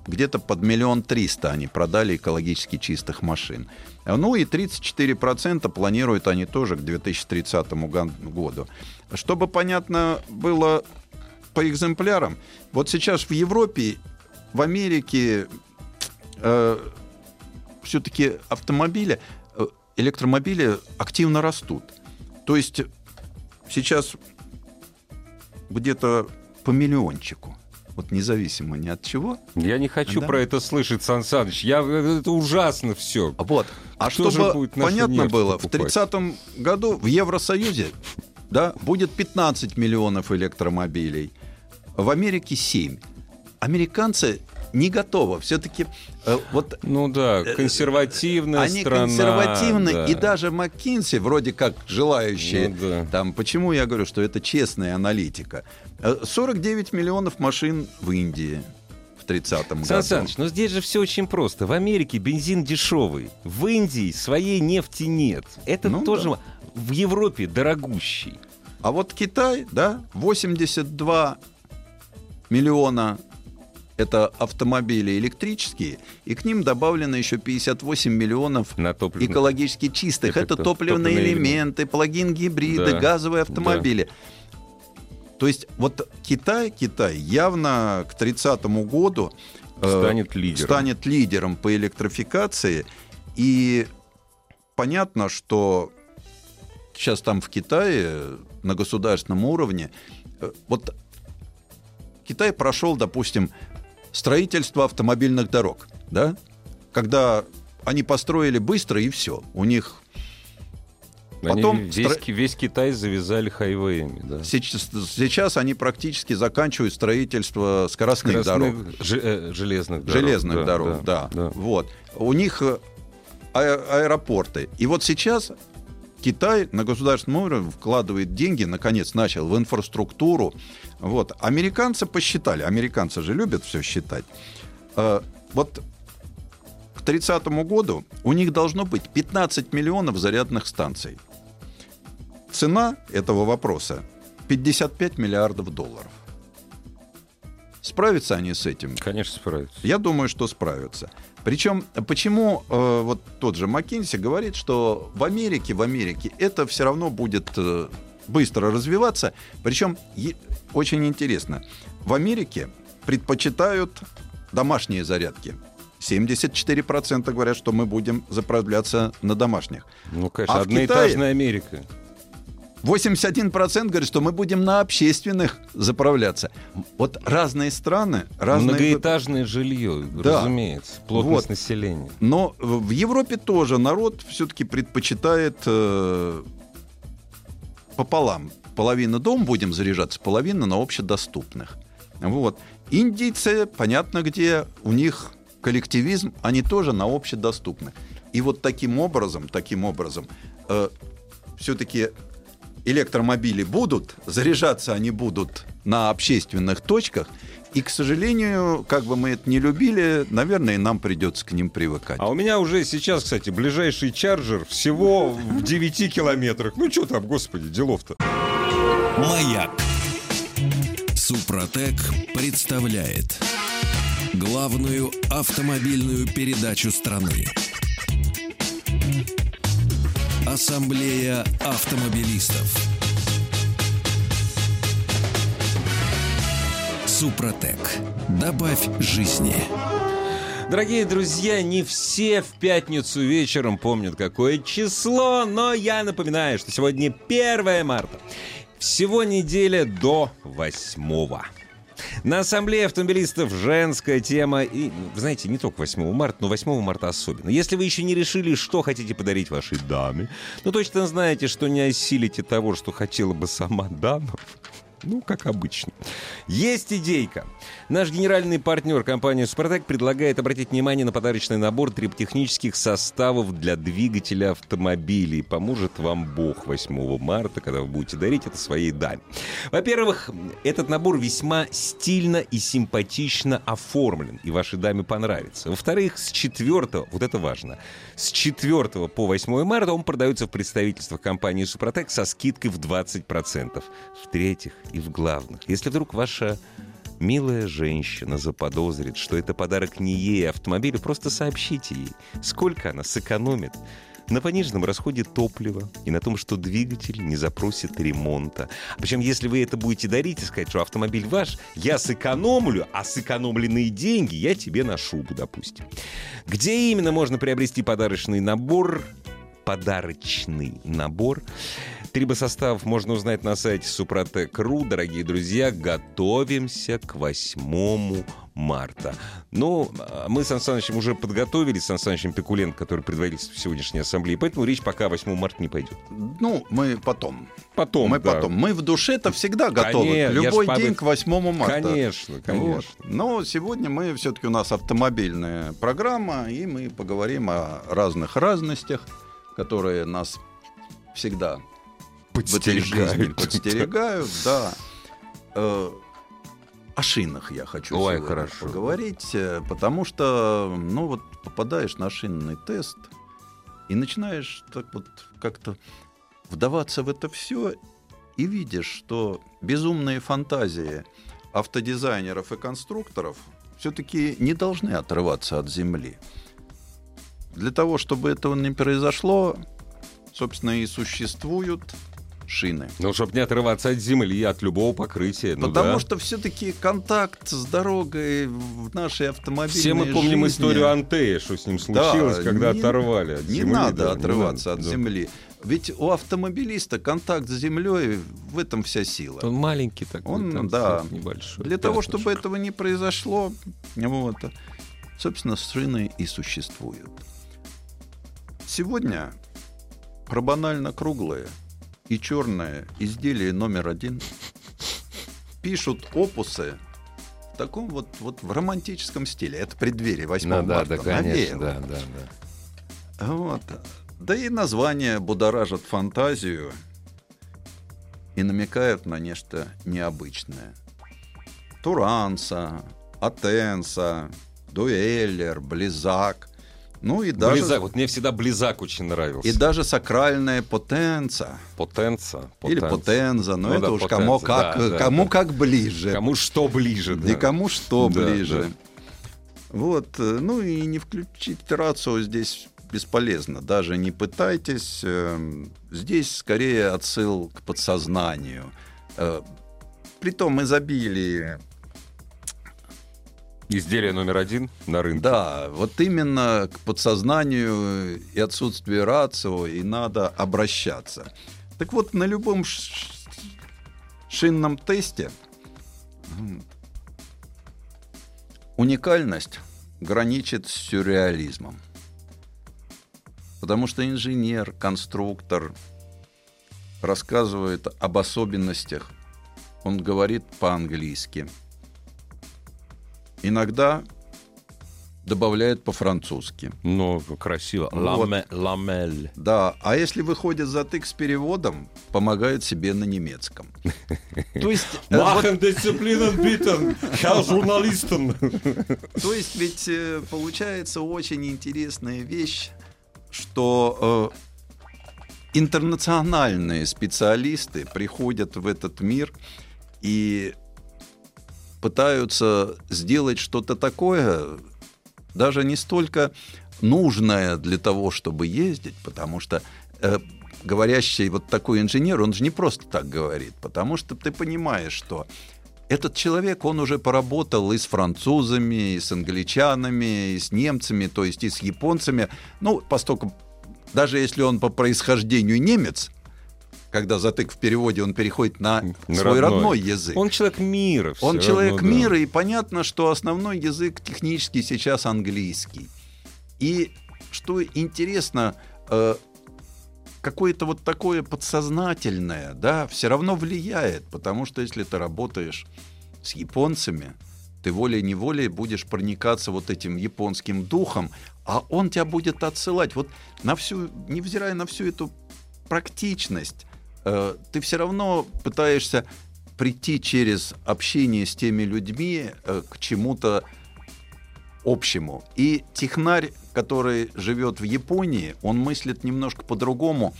B: где-то под миллион триста они продали экологически чистых машин. Ну и 34% планируют они тоже к 2030 году. Чтобы понятно было по экземплярам, вот сейчас в Европе, в Америке э, все-таки автомобили, э, электромобили активно растут. То есть сейчас где-то по миллиончику. Вот независимо ни от чего.
A: Я не хочу
B: Да.
A: про это слышать, Сан Саныч. Я, это ужасно все.
B: Вот. А
A: Кто же
B: чтобы
A: будет
B: понятно было, в
A: покупать?
B: 30 году в Евросоюзе да, будет 15 миллионов электромобилей. В Америке 7. Американцы не готовы. Все-таки вот
A: Ну да, консервативная
B: они
A: страна.
B: консервативны,
A: да.
B: и даже МcKinsey, вроде как желающие,
A: Ну да.
B: там, почему я говорю, что это честная аналитика. Э, 49 миллионов машин в Индии в 30-м
A: Сан
B: году.
A: Саныч, но здесь же все очень просто. В Америке бензин дешевый. В Индии своей нефти нет. Это
B: Ну
A: тоже
B: да.
A: в Европе дорогущий.
B: А вот Китай, да, 82 миллиона это автомобили электрические, и к ним добавлено еще 58 миллионов
A: На топливо.
B: экологически чистых.
A: Это
B: Это топливные
A: Топливные
B: элементы, плагин-гибриды,
A: Да.
B: газовые автомобили. То есть вот Китай, Китай явно к 30 году э,
A: Станет лидером.
B: станет лидером по электрификации. И понятно, что сейчас там в Китае на государственном уровне э, вот Китай прошел, допустим, строительство автомобильных дорог, да, когда они построили быстро и все, у них
A: Они
B: Потом
A: весь,
B: стро-
A: весь Китай завязали хайвеями. Да.
B: сейчас, сейчас они практически заканчивают строительство скоростных дорог.
A: Скоростных же- э, железных дорог.
B: железных
A: да,
B: дорог, да,
A: да.
B: Вот. У них э, аэропорты. И вот сейчас Китай на государственном уровне вкладывает деньги, наконец начал, в инфраструктуру. Вот. Американцы посчитали, американцы же любят все считать. Э, Вот к 30 году у них должно быть 15 миллионов зарядных станций. Цена этого вопроса 55 миллиардов долларов. Справятся они с этим?
A: Конечно, справятся.
B: Я думаю, что справятся. Причем, почему э, вот тот же Маккинси говорит, что в Америке, в Америке это все равно будет э, быстро развиваться. Причем е- очень интересно, в Америке предпочитают домашние зарядки. 74% говорят, что мы будем заправляться на домашних.
A: Ну, конечно,
B: А
A: одноэтажная Америка.
B: 81% говорят, что мы будем на общественных заправляться. Вот разные страны, разные...
A: Многоэтажное жилье,
B: Да.
A: разумеется. Плотность
B: Вот.
A: населения.
B: Но в Европе тоже народ все-таки предпочитает э, пополам. Половина дом будем заряжаться, половина на общедоступных. Вот. Индийцы, понятно где, у них коллективизм, они тоже на общедоступных. И вот таким образом, таким образом, все-таки электромобили будут, заряжаться они будут на общественных точках, и, к сожалению, как бы мы это не любили, наверное, нам придется к ним привыкать.
A: А у меня уже сейчас, кстати, ближайший чарджер всего в 9 километрах. Ну, что там, господи, делов-то.
C: Маяк. Супротек представляет главную автомобильную передачу страны. Ассамблея автомобилистов. Супротек. Добавь жизни.
A: Дорогие друзья, не все в пятницу вечером помнят, какое число, но я напоминаю, что сегодня 1 марта. Всего неделя до 8 на ассамблее автомобилистов женская тема. И, вы знаете, не только 8 марта, но 8 марта особенно. Если вы еще не решили, что хотите подарить вашей даме, ну точно знаете, что не осилите того, что хотела бы сама дама. Ну, как обычно. Есть идейка. Наш генеральный партнер компания «Супротек» предлагает обратить внимание на подарочный набор триботехнических составов для двигателя автомобилей. Поможет вам Бог 8 марта, когда вы будете дарить это своей даме. Во-первых, этот набор весьма стильно и симпатично оформлен, и вашей даме понравится. Во-вторых, с 4, вот это важно, с 4 по 8 марта он продается в представительствах компании «Супротек» со скидкой в 20%. В-третьих и в главных, если вдруг ваша милая женщина заподозрит, что это подарок не ей, а автомобилю, просто сообщите ей, сколько она сэкономит на пониженном расходе топлива и на том, что двигатель не запросит ремонта. Причем, если вы это будете дарить и сказать, что автомобиль ваш, я сэкономлю, а сэкономленные деньги я тебе на шубу, допустим. Где именно можно приобрести подарочный набор? Подарочный набор Трибосостав можно узнать на сайте Супротек.ру. Дорогие друзья, готовимся к 8 марта. Ну, мы с Сан Санычем уже подготовились, с Сан Санычем Пикуленко, который предводитель сегодняшней ассамблеи, поэтому речь пока 8 марта не пойдет.
B: Ну, мы потом.
A: Потом,
B: Мы
A: да.
B: потом. Мы в душе-то всегда готовы.
A: Конечно,
B: Любой день
A: под-
B: к 8 марта.
A: Конечно, конечно.
B: Вот. Но сегодня мы все-таки у нас автомобильная программа, и мы поговорим о разных разностях, которые нас всегда этой жизни подстерегают. Да. Э, О шинах я хочу
A: Ой, хорошо.
B: поговорить, э, потому что, ну вот, попадаешь на шинный тест и начинаешь так вот как-то вдаваться в это все и видишь, что безумные фантазии автодизайнеров и конструкторов все-таки не должны отрываться от земли. Для того, чтобы этого не произошло, собственно, и существуют шины.
A: Ну, чтобы не отрываться от земли, от любого покрытия. ну
B: Потому
A: да.
B: что все-таки контакт с дорогой в нашей автомобильной
A: Все мы помним
B: жизни-
A: историю Антея, что с ним
B: Да,
A: случилось, когда
B: не-
A: оторвали от
B: Не
A: земли.
B: надо
A: да, не
B: отрываться
A: надо,
B: от
A: да.
B: земли. Ведь у автомобилиста контакт с землей в этом вся сила.
A: Он маленький такой,
B: Он,
A: там
B: да.
A: небольшой.
B: Для того,
A: пятнышко.
B: чтобы этого не произошло, вот, собственно, шины и существуют. Сегодня про банально круглое и черное изделие номер один пишут опусы в таком вот, вот в романтическом стиле. Это преддверие 8
A: Ну, да,
B: марта.
A: да, конечно,
B: навеяло.
A: да, да, да.
B: Вот. Да и названия будоражат фантазию и намекают на нечто необычное. Туранса, Атенса, Дуэллер, Близак. Ну и даже,
A: Близак, вот мне всегда Близак очень нравился.
B: и даже сакральная потенца.
A: Потенца.
B: Или
A: потенца.
B: потенза. Но
A: Ну
B: это
A: да,
B: уж кому,
A: потенца,
B: как,
A: да, да,
B: кому
A: да.
B: как ближе.
A: Кому что ближе, да.
B: Никому что
A: Да,
B: ближе. Вот, э, ну и не включить рацию здесь бесполезно. Даже не пытайтесь. Эм, Здесь скорее отсыл к подсознанию. Э, При том изобилии
A: Изделие номер один на рынке.
B: Да, вот именно к подсознанию и отсутствию рацио и надо обращаться. Так вот, на любом шинном тесте уникальность граничит с сюрреализмом. Потому что инженер, конструктор рассказывает об особенностях. Он говорит по-английски. Иногда добавляет по-французски.
A: Ну, красиво.
B: Вот.
A: Ламе- Ламель.
B: Да, а если выходит затык с переводом, помогает себе на немецком. То есть, э, вот-
A: Disziplinen bieten, Herr Journalisten.
B: то есть ведь э, получается очень интересная вещь, что э, интернациональные специалисты приходят в этот мир и пытаются сделать что-то такое, даже не столько нужное для того, чтобы ездить, потому что э, говорящий вот такой инженер, он же не просто так говорит, потому что ты понимаешь, что этот человек, он уже поработал и с французами, и с англичанами, и с немцами, то есть и с японцами. Ну, поскольку даже если он по происхождению немец, когда затык в переводе, он переходит на,
A: На
B: свой родной.
A: родной.
B: язык.
A: Он человек мира.
B: Он
A: равно,
B: человек
A: да.
B: мира, и понятно, что основной язык технически сейчас английский. И что интересно, э, какое-то вот такое подсознательное, да, все равно влияет, потому что если ты работаешь с японцами, ты волей-неволей будешь проникаться вот этим японским духом, а он тебя будет отсылать. Вот на всю, невзирая на всю эту практичность, э, ты все равно пытаешься прийти через общение с теми людьми э, к чему-то общему. И технарь, который живет в Японии, он мыслит немножко по-другому,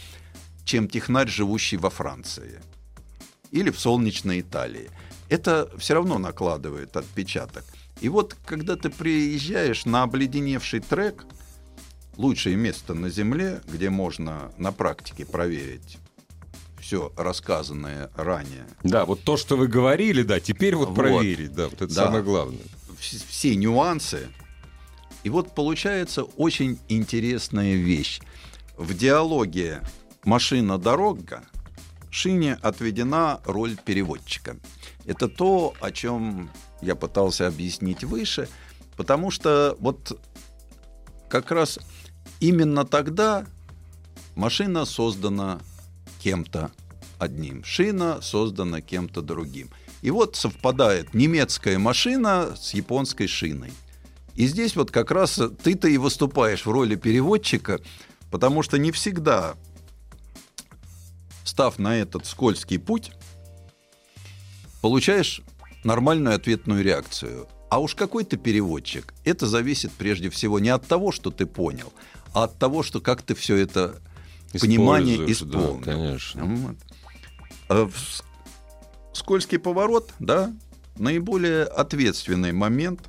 B: чем технарь, живущий во Франции или в солнечной Италии. это все равно накладывает отпечаток. И вот когда ты приезжаешь на обледеневший трек, лучшее место на Земле, где можно на практике проверить все рассказанное ранее.
A: Да, вот то, что вы говорили, да, теперь вот, вот. проверить, да, вот это да. самое главное.
B: Все нюансы. И вот получается очень интересная вещь. В диалоге машина-дорога шине отведена роль переводчика. Это то, о чем я пытался объяснить выше, потому что вот как раз именно тогда машина создана кем-то одним, шина создана кем-то другим. И вот совпадает немецкая машина с японской шиной. И здесь вот как раз ты-то и выступаешь в роли переводчика, потому что не всегда, став на этот скользкий путь, получаешь нормальную ответную реакцию. А уж какой ты переводчик, это зависит прежде всего не от того, что ты понял, а от того, что как ты все это понимание исполнил.
A: Да, конечно. Вот.
B: А скользкий поворот, да, наиболее ответственный момент,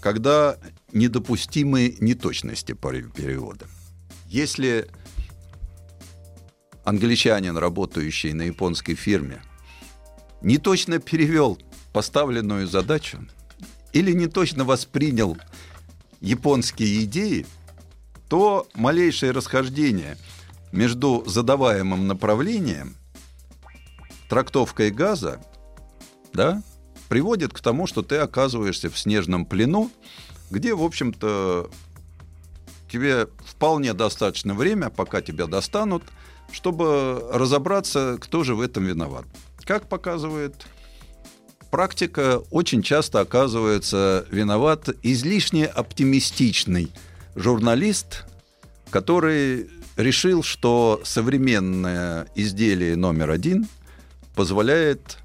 B: когда недопустимы неточности перевода. Если англичанин, работающий на японской фирме, не точно перевел поставленную задачу или не точно воспринял японские идеи, то малейшее расхождение между задаваемым направлением, трактовкой газа, да, приводит к тому, что ты оказываешься в снежном плену, где, в общем-то, тебе вполне достаточно время, пока тебя достанут, чтобы разобраться, кто же в этом виноват. Как показывает практика, очень часто оказывается виноват излишне оптимистичный журналист, который решил, что современное изделие номер один позволяет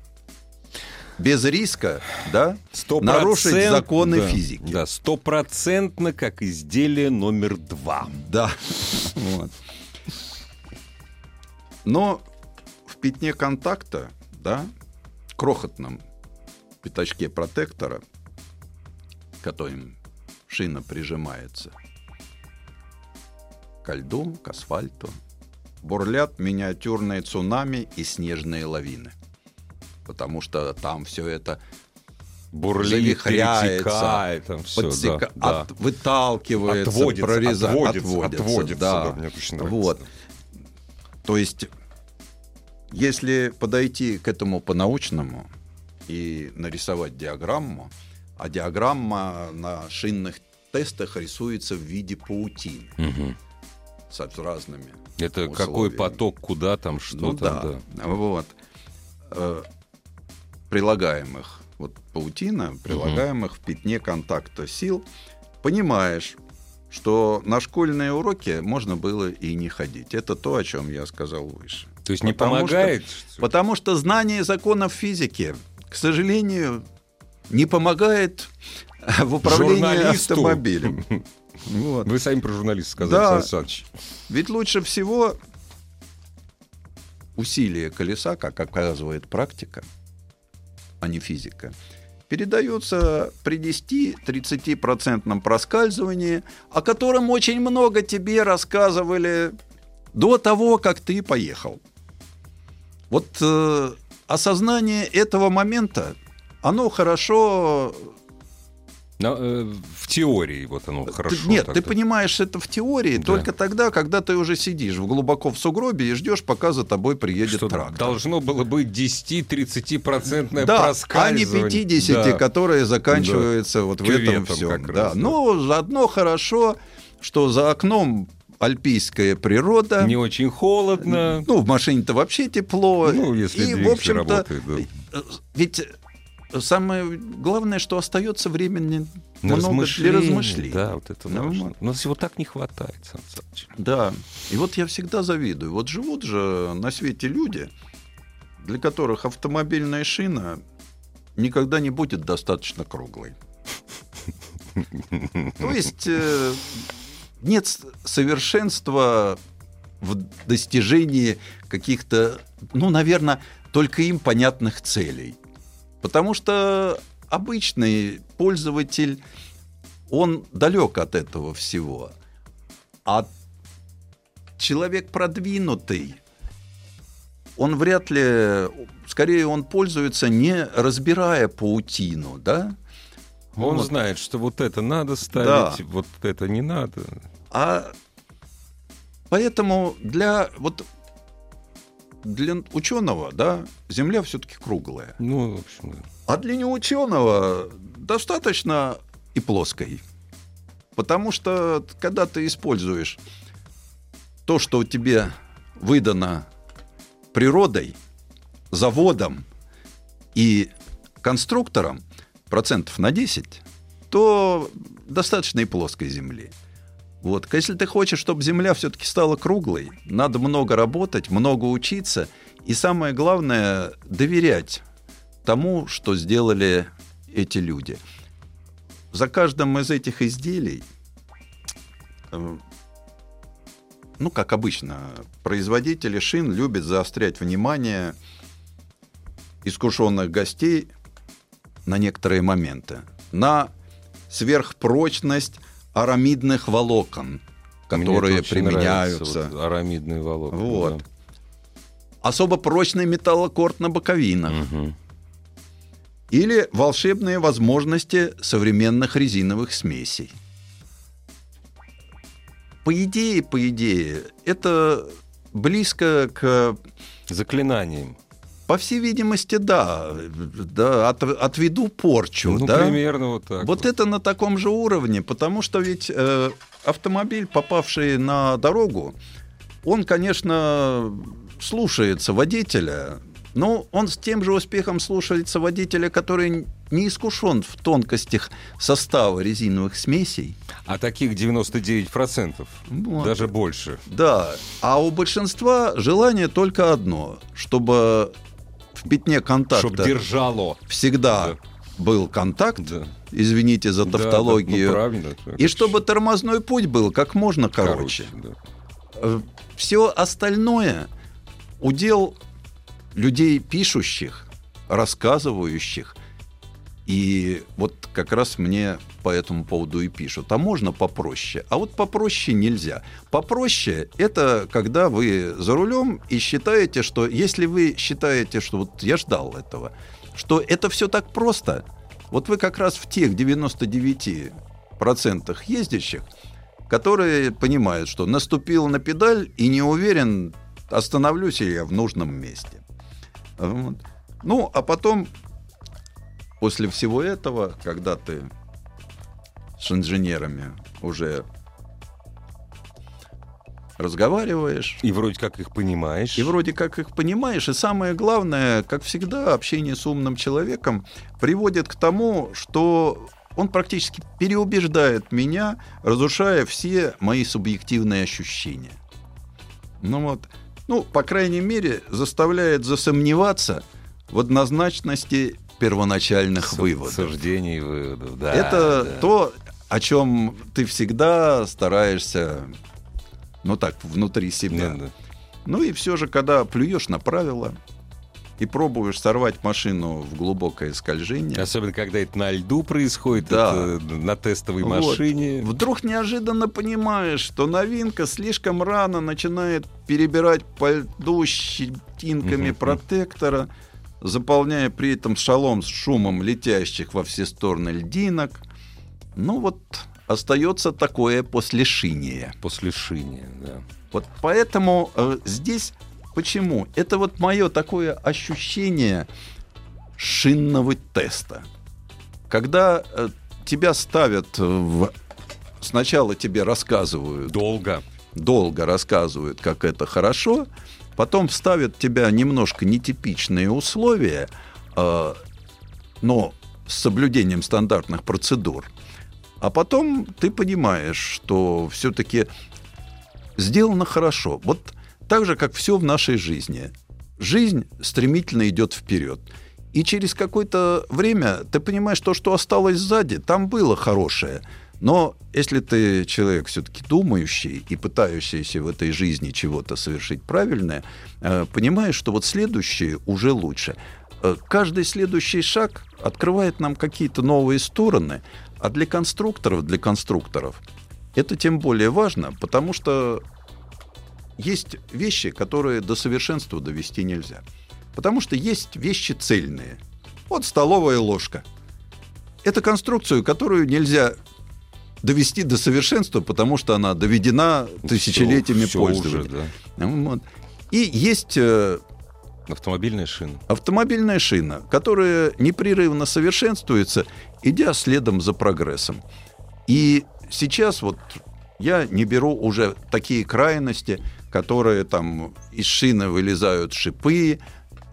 B: без риска да, нарушить законы
A: да,
B: физики.
A: Да, стопроцентно как изделие номер два.
B: Да. Вот. Но в пятне контакта, да, крохотном пятачке протектора, которым шина прижимается к льду, к асфальту, бурлят миниатюрные цунами и снежные лавины. Потому что там все это
A: бурлит,
B: завихряется,
A: там все,
B: подсека...
A: да,
B: от... выталкивается,
A: отводится,
B: прорезает,
A: отводится,
B: отводится,
A: отводится,
B: да.
A: да, мне очень нравится.
B: Вот. То есть, если подойти к этому по-научному и нарисовать диаграмму, а диаграмма на шинных тестах рисуется в виде паутины
A: Мгм.
B: С разными
A: Это какой
B: условиями.
A: поток, куда там, что
B: ну,
A: там,
B: да. Вот. Э, прилагаемых, вот паутина, прилагаемых в пятне контакта сил, понимаешь, что на школьные уроки можно было и не ходить. Это то, о чем я сказал выше.
A: То есть не
B: Потому
A: помогает?
B: Потому что знание законов физики, к сожалению, не помогает в управлении
A: Журналисту.
B: автомобилем. Вот.
A: Вы сами про журналиста сказали,
B: Да.
A: Сан Саныч.
B: Ведь лучше всего усилия колеса, как оказывает практика, а не физика, передаются при 10-30% проскальзывании, о котором очень много тебе рассказывали до того, как ты поехал. Вот э, осознание этого момента, оно хорошо
A: Но, э, в теории вот оно хорошо.
B: Ты- нет, ты
A: тогда.
B: понимаешь это в теории
A: Да.
B: только тогда, когда ты уже сидишь в глубоко в сугробе и ждешь, пока за тобой приедет
A: что
B: трактор.
A: должно было быть 10-30%
B: да, а не
A: проскальзывание.
B: 50,
A: Да.
B: которые заканчиваются вот в
A: Кюветом
B: этом всем. да.
A: раз, да.
B: Но заодно хорошо, что за окном альпийская природа.
A: Не очень холодно.
B: Ну, в машине-то вообще тепло.
A: Ну, если
B: и, в общем-то,
A: работает, да.
B: э, ведь самое главное, что остается времени
A: На
B: много для размышлений.
A: Да, вот это
B: Ну,
A: важно. У нас его так не хватает, Сан Саныч.
B: Да. И вот я всегда завидую. Вот живут же на свете люди, для которых автомобильная шина никогда не будет достаточно круглой. То есть э, нет совершенства в достижении каких-то, ну, наверное, только им понятных целей. Потому что обычный пользователь, он далек от этого всего. А человек продвинутый, он вряд ли, скорее он пользуется не разбирая паутину, да?
A: Он
B: Вот.
A: знает, что вот это надо ставить,
B: Да.
A: вот это не надо.
B: А поэтому для вот для ученого, да, Земля все-таки круглая.
A: Ну, в общем, да.
B: А для неученого достаточно и плоской. Потому что когда ты используешь то, что тебе выдано природой, заводом и конструктором процентов на 10, то достаточно и плоской земли. Вот. Если ты хочешь, чтобы Земля все-таки стала круглой, надо много работать, много учиться, и самое главное — доверять тому, что сделали эти люди. За каждым из этих изделий, э, ну, как обычно, производители шин любят заострять внимание искушенных гостей на некоторые моменты. На сверхпрочность арамидных волокон, которые
A: очень нравится,
B: применяются.
A: вот арамидные волокна.
B: Вот. Особо прочный металлокорд на боковинах.
A: да. Мгм.
B: Или волшебные возможности современных резиновых смесей. По идее, по идее, это близко к...
A: Заклинанием.
B: По всей видимости, да. да от, отведу порчу.
A: Ну,
B: да?
A: примерно вот так.
B: Вот это на таком же уровне, потому что ведь э, автомобиль, попавший на дорогу, он, конечно, слушается водителя, но он с тем же успехом слушается водителя, который не искушен в тонкостях состава резиновых смесей.
A: А таких 99%.
B: Вот.
A: Даже больше.
B: Да, а у большинства желание только одно, чтобы в пятне контакта
A: Чтоб держало.
B: всегда
A: Да.
B: был контакт,
A: Да.
B: извините за
A: Да,
B: тавтологию,
A: да, ну, правильно.
B: и чтобы тормозной путь был как можно короче.
A: да.
B: Все остальное удел людей пишущих, рассказывающих. И вот как раз мне по этому поводу и пишут. А можно попроще? А вот попроще нельзя. Попроще — это когда вы за рулем и считаете, что... Если вы считаете, что вот я ждал этого, что это все так просто, вот вы как раз в тех 99% ездящих, которые понимают, что наступил на педаль и не уверен, остановлюсь ли я в нужном месте. Вот. Ну, а потом, после всего этого, когда ты с инженерами уже разговариваешь,
A: И вроде как их понимаешь.
B: и вроде как их понимаешь, и самое главное, как всегда, общение с умным человеком приводит к тому, что он практически переубеждает меня, разрушая все мои субъективные ощущения. Ну вот, ну, по крайней мере, заставляет засомневаться в однозначности первоначальных
A: С-
B: выводов.
A: Суждений и выводов, да.
B: Это
A: да.
B: то, о чем ты всегда стараешься, ну так, внутри себя.
A: Да, да.
B: Ну и все же, когда плюешь на правила и пробуешь сорвать машину в глубокое скольжение,
A: Особенно, когда это на льду происходит,
B: Да.
A: это на тестовой
B: Вот.
A: машине.
B: вдруг неожиданно понимаешь, что новинка слишком рано начинает перебирать по льду щетинками
A: Мгм.
B: протектора, заполняя при этом шалом с шумом летящих во все стороны льдинок. Ну вот остается такое послешиние.
A: После шиния, да.
B: Вот поэтому э, здесь почему? Это вот мое такое ощущение шинного теста. Когда э, тебя ставят в... Сначала тебе рассказывают,
A: Долго.
B: долго рассказывают, как это хорошо, потом ставят тебя немножко нетипичные условия, э, но с соблюдением стандартных процедур. А потом ты понимаешь, что все-таки сделано хорошо. Вот так же, как все в нашей жизни. Жизнь стремительно идет вперед. И через какое-то время ты понимаешь, то, что осталось сзади, там было хорошее. Но если ты человек все-таки думающий и пытающийся в этой жизни чего-то совершить правильное, э, понимаешь, что вот следующее уже лучше. э, каждый следующий шаг открывает нам какие-то новые стороны, а для конструкторов, для конструкторов это тем более важно, потому что есть вещи, которые до совершенства довести нельзя. Потому что есть вещи цельные. Вот столовая ложка. Это конструкцию, которую нельзя довести до совершенства, потому что она доведена тысячелетиями
A: всё
B: пользователя.
A: уже, да.
B: Вот. И есть э,
A: Автомобильная шина.
B: автомобильная шина, которая непрерывно совершенствуется, идя следом за прогрессом. И сейчас вот я не беру уже такие крайности, которые там из шины вылезают шипы,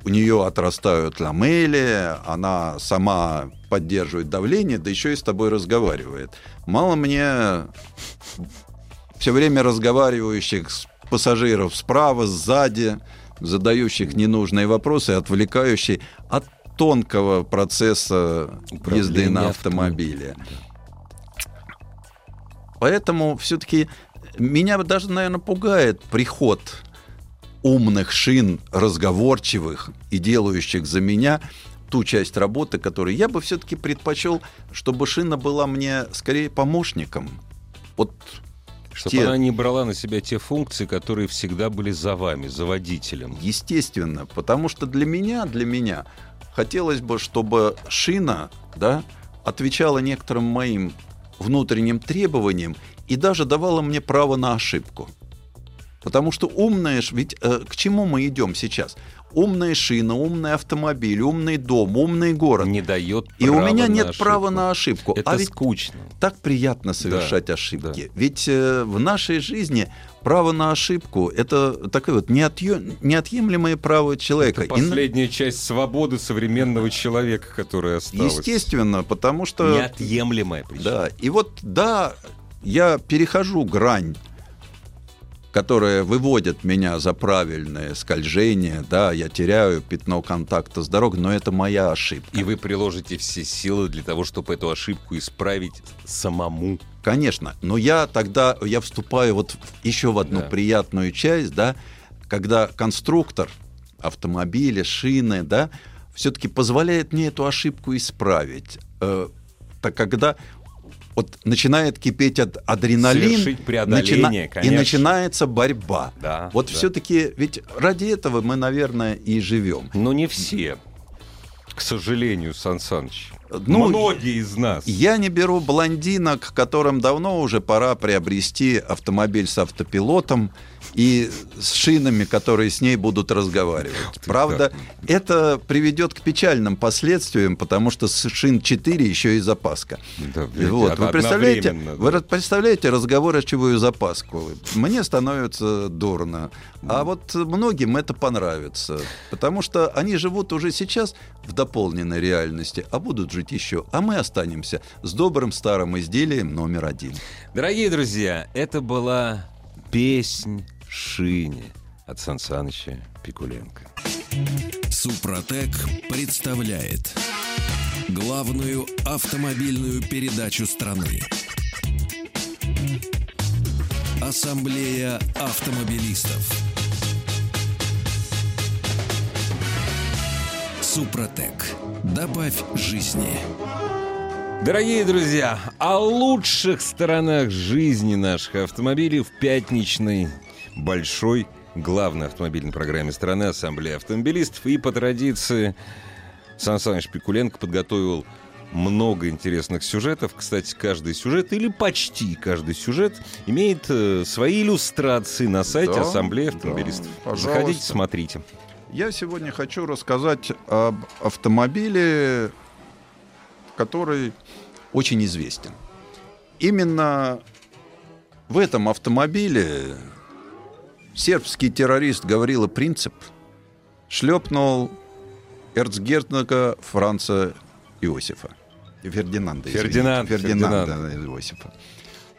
B: у нее отрастают ламели, она сама поддерживает давление, да еще и с тобой разговаривает. Мало мне все время разговаривающих с пассажиров справа, сзади, задающих ненужные вопросы, отвлекающие от тонкого процесса езды
A: Управления
B: на автомобиле. Поэтому все-таки меня даже, наверное, пугает приход умных шин, разговорчивых и делающих за меня ту часть работы, которую я бы все-таки предпочел, чтобы шина была мне скорее помощником. Вот
A: Чтобы
B: те-
A: она не брала на себя те функции, которые всегда были за вами, за водителем.
B: Естественно, потому что для меня, для меня хотелось бы, чтобы шина, да, отвечала некоторым моим внутренним требованиям и даже давала мне право на ошибку. Потому что умная, ведь э, к чему мы идем сейчас? Умная шина, умный автомобиль, умный дом, умный город.
A: Не дает
B: и у меня нет
A: ошибку.
B: права на ошибку.
A: Это
B: а ведь
A: скучно.
B: так приятно совершать
A: Да,
B: ошибки. Ведь э, в нашей жизни право на ошибку это такое вот неотъё- неотъемлемое право человека.
A: Это
B: И
A: последняя часть свободы современного человека, которая осталась.
B: Естественно, потому что...
A: Неотъемлемая причем.
B: Да, и вот, да, я перехожу грань, которая выводит меня за правильное скольжение, да, я теряю пятно контакта с дорогой, но это моя ошибка.
A: И вы приложите все силы для того, чтобы эту ошибку исправить самому.
B: Конечно, но я тогда, я вступаю вот еще в одну
A: Да.
B: приятную часть, да, когда конструктор автомобиля, шины, да, все-таки позволяет мне эту ошибку исправить. Э, так когда вот начинает кипеть от адреналин,
A: преодоление,
B: и начинается борьба.
A: Да,
B: вот
A: да.
B: все-таки, ведь ради этого мы, наверное, и живем.
A: Но не все. К сожалению, Сан Саныч.
B: Ну,
A: Многие из нас.
B: Я не беру блондинок, которым давно уже пора приобрести автомобиль с автопилотом и с шинами, которые с ней будут разговаривать. Правда, это приведет к печальным последствиям, потому что с шин 4 еще и запаска.
A: Да,
B: вот, вы представляете, вы представляете разговорчивую запаску? Мне становится дурно. А вот многим это понравится. Потому что они живут уже сейчас в дополненной реальности, а будут жить еще. А мы останемся с добрым старым изделием номер один.
A: Дорогие друзья, это была песнь Шине от Сан Саныча Пикуленко.
C: Супротек представляет главную автомобильную передачу страны. Ассамблея автомобилистов. Супротек. Добавь жизни.
A: Дорогие друзья, о лучших сторонах жизни наших автомобилей в пятничной большой главной автомобильной программе страны Ассамблея автомобилистов. И по традиции Сан Саныч Пикуленко подготовил много интересных сюжетов. Кстати, каждый сюжет, или почти каждый сюжет, имеет э, свои иллюстрации на сайте
B: Да,
A: Ассамблеи
B: да,
A: автомобилистов.
B: пожалуйста.
A: Заходите, смотрите.
B: Я сегодня хочу рассказать об автомобиле, который очень известен. Именно в этом автомобиле сербский террорист Гаврила Принцип шлепнул эрцгерцога Франца Иосифа. Фердинанда, извините.
A: Фердинанд,
B: Фердинанда Иосифа.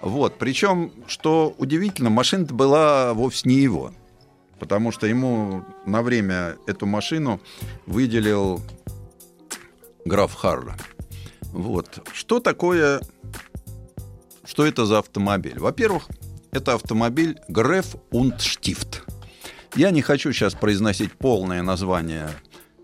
B: Вот. Причем, что удивительно, машина была вовсе не его. Потому что ему на время эту машину выделил граф Харра. Вот. Что такое... Что это за автомобиль? Во-первых, это автомобиль Греф und Stift. Я не хочу сейчас произносить полное название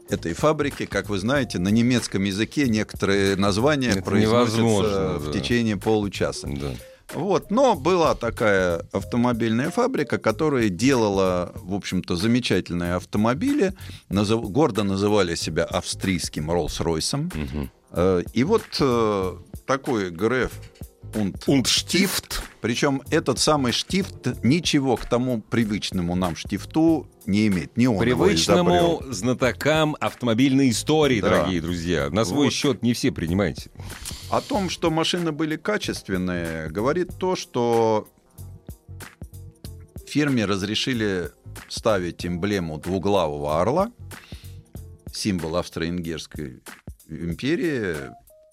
B: этой фабрики. Как вы знаете, на немецком языке некоторые названия
A: Это
B: произносятся
A: невозможно,
B: в
A: да.
B: течение получаса.
A: Да.
B: Вот, но была такая автомобильная фабрика, которая делала, в общем-то, замечательные автомобили. Назыв- гордо называли себя австрийским Роллс-Ройсом. Э, И вот э, такой ГРФ und
A: Und
B: штифт. Причем этот самый штифт ничего к тому привычному нам штифту не имеет. Не он
A: Привычному знатокам автомобильной истории,
B: Да.
A: дорогие друзья. На свой
B: Вот.
A: счет не все принимайте.
B: О том, что машины были качественные, говорит то, что фирме разрешили ставить эмблему двуглавого орла, символ Австро-Венгерской империи,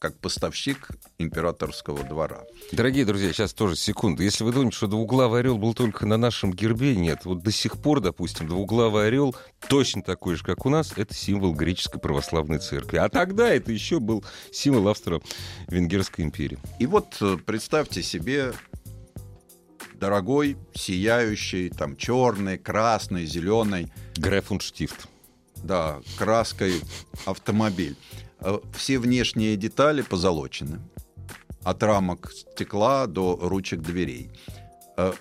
B: как поставщик императорского двора.
A: Дорогие друзья, сейчас тоже секунду. Если вы думаете, что двуглавый орел был только на нашем гербе, нет. Вот до сих пор, допустим, двуглавый орел точно такой же, как у нас, это символ греческой православной церкви. А тогда это еще был символ Австро-Венгерской империи.
B: И вот э, представьте себе дорогой, сияющий, там черный, красный, зеленый,
A: Грефунштифт.
B: да, краской автомобиль. Э, Все внешние детали позолочены. От рамок стекла до ручек дверей. Э,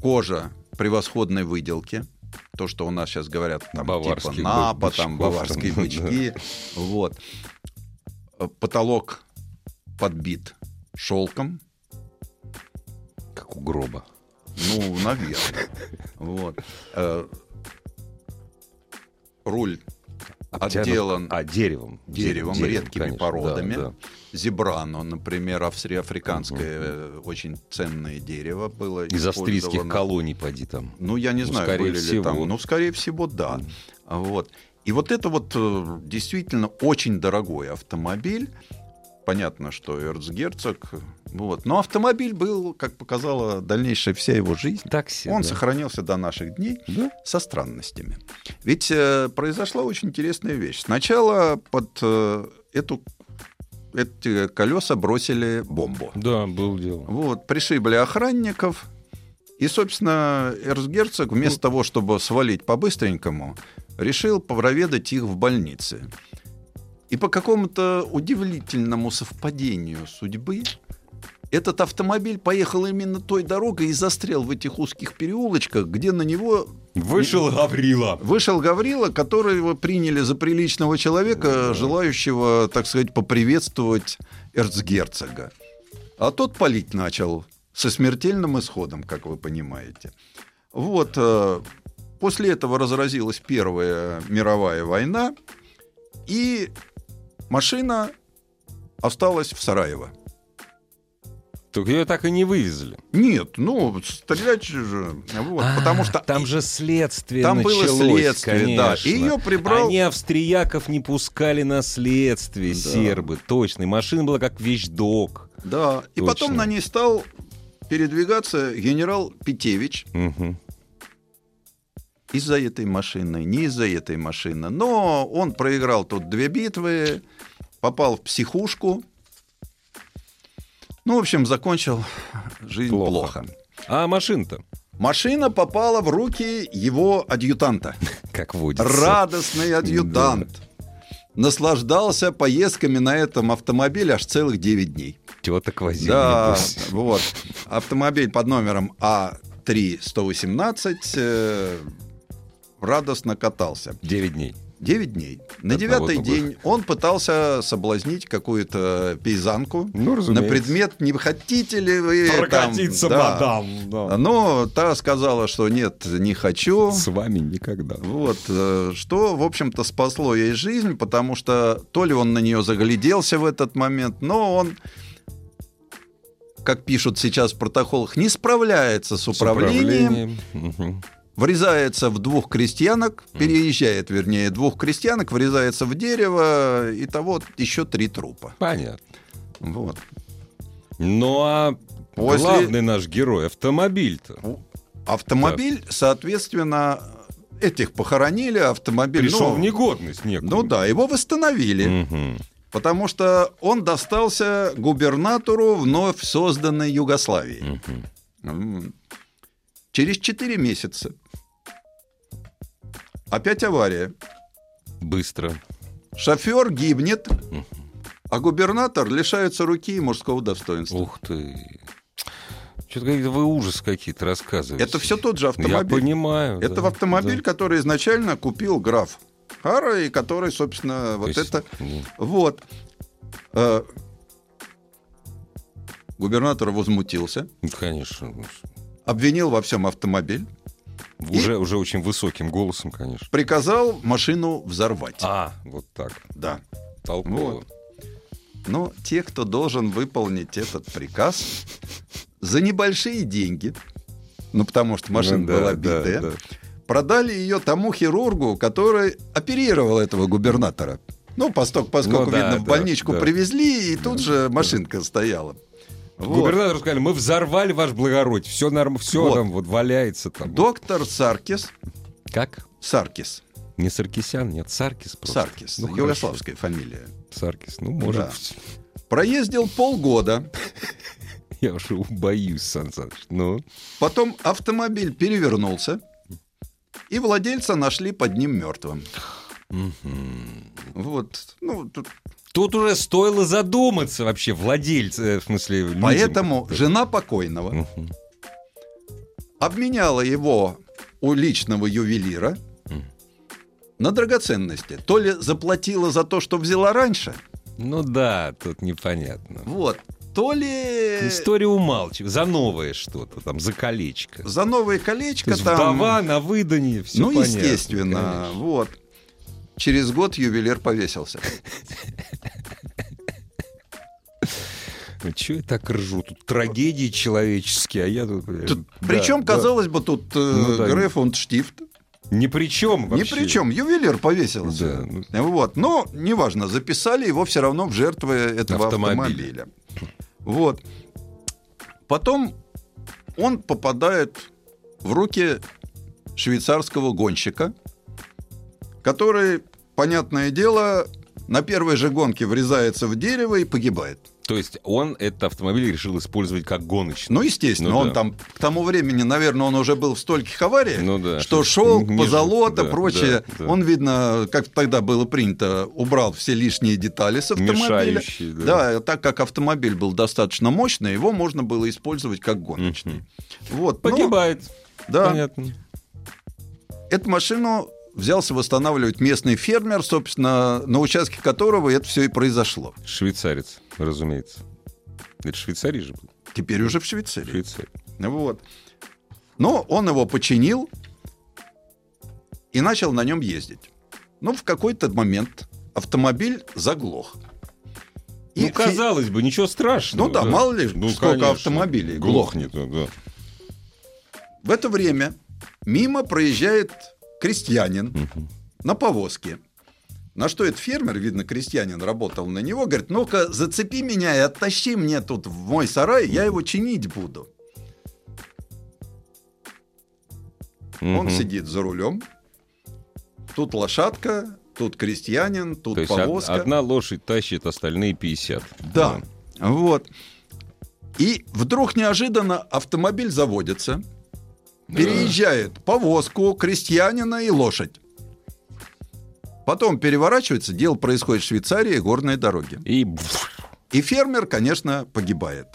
B: Кожа превосходной выделки. То, что у нас сейчас говорят, там, типа напа,
A: бычков,
B: там, баварские
A: там,
B: бычки. Вот. Э, Потолок подбит шелком.
A: Как у гроба.
B: Ну, наверное. Вот. Руль
A: Обтянут-
B: отделан
A: А, деревом.
B: деревом,
A: Деревом,
B: редкими
A: конечно,
B: породами.
A: да, да.
B: Зебрано, например, австро-африканское э, очень ценное дерево было
A: Из австрийских колоний, поди там.
B: Ну, я не
A: Ну,
B: знаю, были ли
A: всего.
B: там. Ну, скорее всего, да. Вот. И вот это вот э, действительно очень дорогой автомобиль. Понятно, что эрцгерцог. Вот. Но автомобиль был, как показала дальнейшая вся его жизнь,
A: Такси.
B: он
A: да.
B: сохранился до наших дней
A: Да?
B: со странностями. Ведь э, произошла очень интересная вещь. Сначала под э, эту, эти колеса бросили бомбу.
A: Да, был дело.
B: Вот, пришибли охранников. И, собственно, эрцгерцог вместо того, чтобы свалить по-быстренькому, решил проведать их в больнице. И по какому-то удивительному совпадению судьбы этот автомобиль поехал именно той дорогой и застрял в этих узких переулочках, где на него
A: Вышел Гаврила.
B: вышел Гаврила, которого приняли за приличного человека, желающего, так сказать, поприветствовать эрцгерцога. А тот палить начал со смертельным исходом, как вы понимаете. Вот. э, После этого разразилась Первая мировая война, и машина осталась в Сараево.
A: Только ее так и не вывезли.
B: Нет, ну, стрелять же, вот, потому что...
A: А, Там же следствие
B: Там было
A: началось,
B: следствие, да.
A: конечно.
B: И её прибрал-
A: Они австрияков не пускали на следствие,
B: Да.
A: сербы, точно. И машина была как вещдок.
B: Да, и
A: Точно.
B: потом на ней стал передвигаться генерал Петевич
A: Мгм.
B: Из-за этой машины, не из-за этой машины. Но он проиграл тут две битвы, попал в психушку. Ну, в общем, закончил жизнь
A: Плохо.
B: плохо.
A: А машина-то,
B: Машина попала в руки его адъютанта.
A: как водится.
B: Радостный адъютант. Наслаждался поездками на этом автомобиле аж целых 9 дней.
A: Теток возили.
B: Да, вот. Автомобиль под номером А А3-118 э, радостно катался.
A: Девять дней.
B: 9 дней. На девятый день он пытался соблазнить какую-то пейзанку
A: Ну,
B: на предмет, не хотите ли вы
A: Прокатиться,
B: там, да.
A: мадам. да.
B: Но та сказала, что нет, не хочу.
A: С вами никогда.
B: Вот, э, что, в общем-то, спасло ей жизнь, потому что то ли он на нее загляделся в этот момент, но он, как пишут сейчас в протоколах, не справляется с
A: С
B: управлением. Врезается в двух крестьянок, переезжает, вернее, двух крестьянок, врезается в дерево, и того еще три трупа.
A: Понятно.
B: Вот.
A: Ну а
B: После-
A: главный наш герой автомобиль-то.
B: Автомобиль, соответственно, этих похоронили, автомобиль...
A: Пришел
B: ну,
A: в негодность некую.
B: ну да, его восстановили.
A: Мгм.
B: Потому что он достался губернатору вновь созданной Югославии. М. Через 4 месяца опять авария.
A: Быстро.
B: Шофер гибнет, а губернатор лишается руки и мужского достоинства.
A: Ух ты. Что-то вы ужас какие-то рассказываете.
B: Это все тот же
A: Я
B: автомобиль.
A: понимаю.
B: Это
A: да,
B: автомобиль,
A: да.
B: который изначально купил граф Хара, и который, собственно, вот
A: есть,
B: это...
A: ну,
B: Вот. Э, Губернатор возмутился,
A: конечно.
B: обвинил во всем автомобиль,
A: Уже, уже очень высоким голосом, конечно.
B: приказал машину взорвать.
A: А, вот так.
B: Да.
A: Толково.
B: Вот. Но те, кто должен выполнить этот приказ, за небольшие деньги, ну потому что машина
A: Ну да,
B: была
A: да,
B: битая,
A: да.
B: продали ее тому хирургу, который оперировал этого губернатора. Ну, поскольку, поскольку
A: Ну да,
B: видно, в
A: да,
B: больничку
A: да.
B: привезли, и тут же машинка стояла. Вот.
A: Губернатору сказали, мы взорвали ваш благородие, все норм, все
B: Вот.
A: там вот валяется там.
B: Доктор Саркис,
A: Как?
B: Саркис,
A: Не Саркисян, нет, Саркис просто.
B: Саркис,
A: Ну,
B: югославская фамилия,
A: Саркис, ну, может,
B: Да. проездил полгода,
A: я уже боюсь, Сан Саныч. Ну,
B: потом автомобиль перевернулся, и владельца нашли под ним мертвым. Вот, ну, тут
A: тут уже стоило задуматься вообще, владельцы, э, в смысле, людям.
B: Поэтому жена покойного обменяла его у личного ювелира на драгоценности. То ли заплатила за то, что взяла раньше,
A: Ну да, тут непонятно.
B: вот, то ли
A: История умалчивает. За новое что-то, там, за колечко.
B: за новое
A: То
B: колечко
A: есть
B: там.
A: вдова на выданье, все
B: ну, естественно, вот. Через год ювелир повесился.
A: Ну, чего я так ржу? Тут трагедии человеческие, а я тут...
B: Тут-
A: да,
B: причем,
A: да.
B: казалось бы, тут э,
A: Ну да.
B: Греф und Штифт.
A: Ни при чем
B: Ни
A: вообще.
B: при чем, ювелир повесился.
A: Да, ну.
B: Вот. Но неважно, записали его все равно в жертвы этого
A: Автомобиля.
B: автомобиля. Вот. Потом он попадает в руки швейцарского гонщика, который, понятное дело, на первой же гонке врезается в дерево и погибает.
A: То есть он этот автомобиль решил использовать как гоночный.
B: Ну, естественно,
A: Ну
B: он
A: да.
B: там к тому времени, наверное, он уже был в стольких авариях,
A: Ну да,
B: что шел
A: ниже,
B: позолота,
A: да,
B: прочее.
A: да, да.
B: Он, видно, как тогда было принято, убрал все лишние детали с автомобиля.
A: Мешающие, да.
B: Да, так как автомобиль был достаточно мощный, его можно было использовать как гоночный. Вот, но
A: Погибает.
B: Да.
A: Понятно.
B: эту машину взялся восстанавливать местный фермер, собственно, на участке которого это все и произошло.
A: Швейцарец, разумеется. Это Швейцарий же был.
B: Теперь уже в Швейцарии.
A: Швейцарий.
B: Вот. Но он его починил и начал на нем ездить. Но в какой-то момент автомобиль заглох. И
A: ну, казалось бы, ничего страшного.
B: Ну да, мало ли, сколько
A: конечно.
B: автомобилей
A: глохнет. ну да.
B: В это время мимо проезжает крестьянин на повозке. На что этот фермер, видно, крестьянин работал на него, говорит, ну-ка зацепи меня и оттащи мне тут в мой сарай, я его чинить буду. Он
A: Мгм.
B: сидит за рулем. Тут лошадка, тут крестьянин, тут
A: То есть
B: повозка.
A: одна лошадь тащит, остальные 50.
B: Да. Вот. И вдруг неожиданно автомобиль заводится, переезжает повозку, крестьянина и лошадь. Потом переворачивается, дело происходит в Швейцарии, горные дороги.
A: И
B: И фермер, конечно, погибает.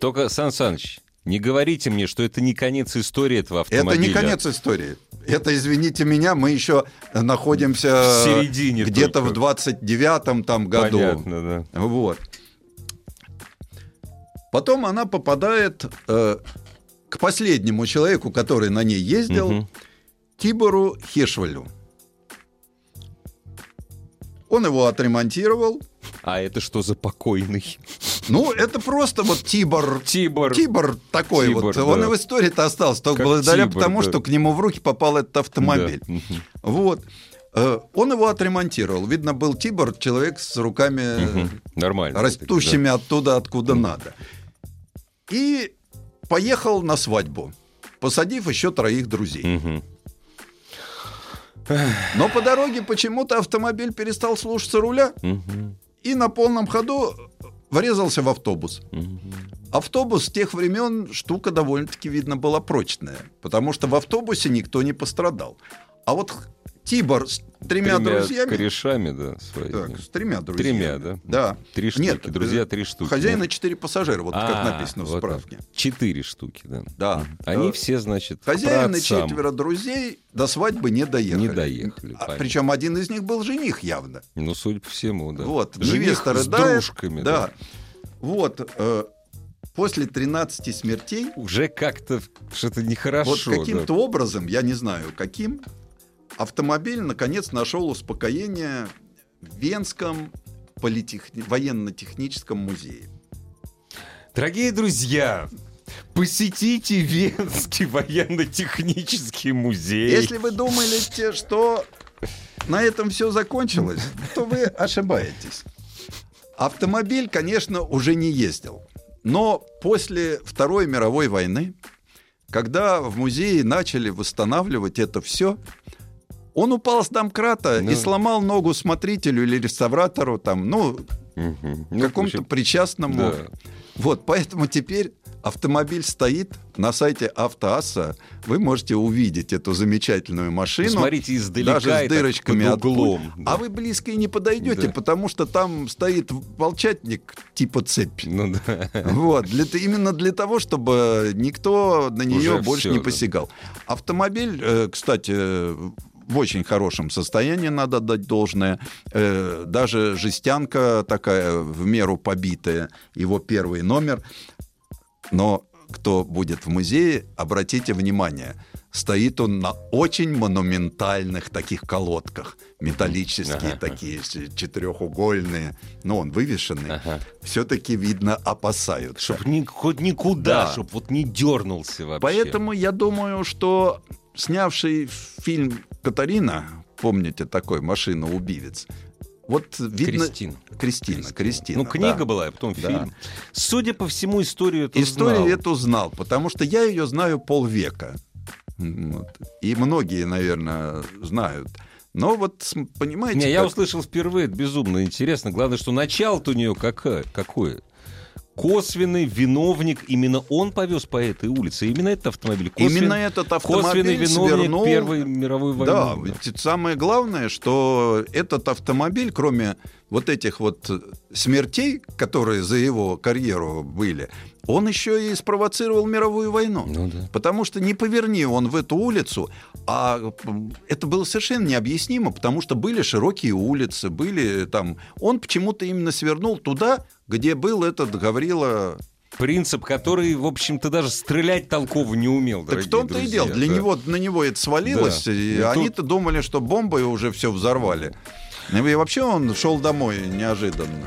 A: только, Сан Саныч, не говорите мне, что это не конец истории этого автомобиля.
B: Это не конец истории. Это, извините меня, мы еще находимся
A: В середине
B: где-то
A: только.
B: в 29-м там году.
A: Понятно, да.
B: Вот. Потом она попадает э, к последнему человеку, который на ней ездил,
A: Мгм.
B: Тибору Хешвалю. Он его отремонтировал.
A: А это что за покойный?
B: Ну, это просто вот Тибор.
A: Тибор.
B: Тибор такой
A: Тибор,
B: вот.
A: да.
B: Он и в истории-то остался только
A: Как
B: благодаря
A: Тибор,
B: тому,
A: да.
B: что к нему в руки попал этот автомобиль.
A: Да.
B: Вот. Э, Он его отремонтировал. Видно, был Тибор, человек с руками
A: Мгм. Нормально.
B: растущими оттуда, откуда надо. И поехал на свадьбу, посадив еще троих друзей.
A: Мгм.
B: Но по дороге почему-то автомобиль перестал слушаться руля
A: Мгм.
B: и на полном ходу врезался в автобус.
A: Мгм.
B: Автобус с тех времен штука довольно-таки, видно, была прочная, потому что в автобусе никто не пострадал. А вот Тибор с тремя, друзьями.
A: корешами, да, своими.
B: Так, с тремя друзьями.
A: Тремя, да?
B: Да.
A: Три штуки.
B: Нет,
A: Друзья,
B: э,
A: три штуки.
B: Хозяина четыре пассажира, вот как
A: А,
B: написано в
A: вот так.
B: справке.
A: Четыре штуки, да.
B: Да.
A: Они
B: Э,
A: все, значит, к
B: Хозяин и
A: праотцам.
B: четверо друзей до свадьбы не доехали.
A: Не доехали,
B: А, причем один из них был жених явно.
A: Ну, судя по всему, да.
B: Вот,
A: Жених с
B: рыдает.
A: дружками, да.
B: Да. Вот, э, после 13 смертей,
A: Уже как-то что-то нехорошо.
B: вот
A: да.
B: каким-то образом, я не знаю каким, автомобиль наконец нашел успокоение в Венском политехни- военно-техническом музее.
A: Дорогие друзья, посетите Венский военно-технический музей.
B: Если вы думаете, что на этом все закончилось, то вы ошибаетесь. Автомобиль, конечно, уже не ездил. Но после Второй мировой войны, когда в музее начали восстанавливать это все, он упал с домкрата
A: Ну.
B: и сломал ногу смотрителю или реставратору, там, ну.
A: Ну, в
B: какому-то причастному.
A: да.
B: Вот, поэтому теперь автомобиль стоит на сайте Автоасса. Вы можете увидеть эту замечательную машину.
A: Посмотрите издалека
B: даже с дырочками
A: под
B: от
A: углом, да.
B: А вы близко и не подойдете,
A: Да.
B: потому что там стоит волчатник типа цепь.
A: Ну да.
B: Вот, для, именно для того, чтобы никто на нее
A: Уже
B: больше
A: всё,
B: не
A: да.
B: посягал. Автомобиль, э, кстати, в очень хорошем состоянии, надо дать должное. Э, Даже жестянка такая в меру побитая, его первый номер. Но кто будет в музее, обратите внимание, стоит он на очень монументальных таких колодках, металлические
A: Ага.
B: такие, четырехугольные, но он вывешенный.
A: Ага.
B: Все-таки, видно, опасаются.
A: Чтоб ни, хоть никуда,
B: Да.
A: чтоб вот не дернулся вообще.
B: Поэтому я думаю, что снявший фильм «Катарина», помните такой «Машина-убивец», вот видно...
A: Кристина.
B: Кристина, Кристина.
A: Ну, книга
B: да.
A: была, а потом
B: Да.
A: фильм. Судя по всему, историю эту
B: Историю
A: знал.
B: эту знал, потому что я ее знаю полвека. Вот. И многие, наверное, знают. Но вот, понимаете...
A: Не, я
B: как-
A: услышал впервые, это безумно интересно. Главное, что начало-то у нее какое? какое? Косвенный виновник, именно он повез по этой улице, именно этот автомобиль. Косвен-
B: Именно этот
A: Косвенный
B: автомобиль
A: виновник
B: свернул...
A: Первой мировой войны.
B: Да, ведь самое главное, что этот автомобиль, кроме вот этих вот смертей, которые за его карьеру были, он еще и спровоцировал мировую войну.
A: Ну да.
B: Потому что не поверни он в эту улицу, а это было совершенно необъяснимо, потому что были широкие улицы, были там... Он почему-то именно свернул туда, где был этот Гаврила
A: Принцип, который, в общем-то, даже стрелять толково не умел,
B: Так в том-то и дело. Для
A: да.
B: него, на него это свалилось,
A: Да.
B: и
A: И тут-
B: они-то думали, что бомбой уже все взорвали. И вообще он шел домой неожиданно.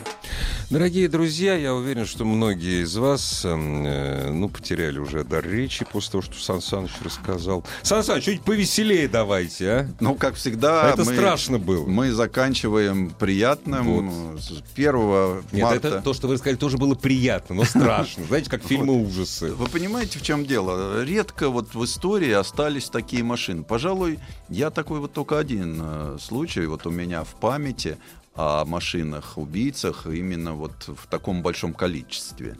A: Дорогие друзья, я уверен, что многие из вас эм, э, ну, потеряли уже дар речи после того, что Сан Саныч рассказал. Сан Саныч, чуть повеселее давайте, а?
B: Ну, как всегда,
A: это
B: мы,
A: страшно было.
B: мы заканчиваем приятным. С 1
A: Нет,
B: марта...
A: это то, что вы сказали, тоже было приятно, но страшно. Знаете, как фильмы ужасы.
B: Вы понимаете, в чем дело? Редко вот в истории остались такие машины. Пожалуй, я такой вот только один э, случай вот у меня в памяти о машинах-убийцах именно вот в таком большом количестве.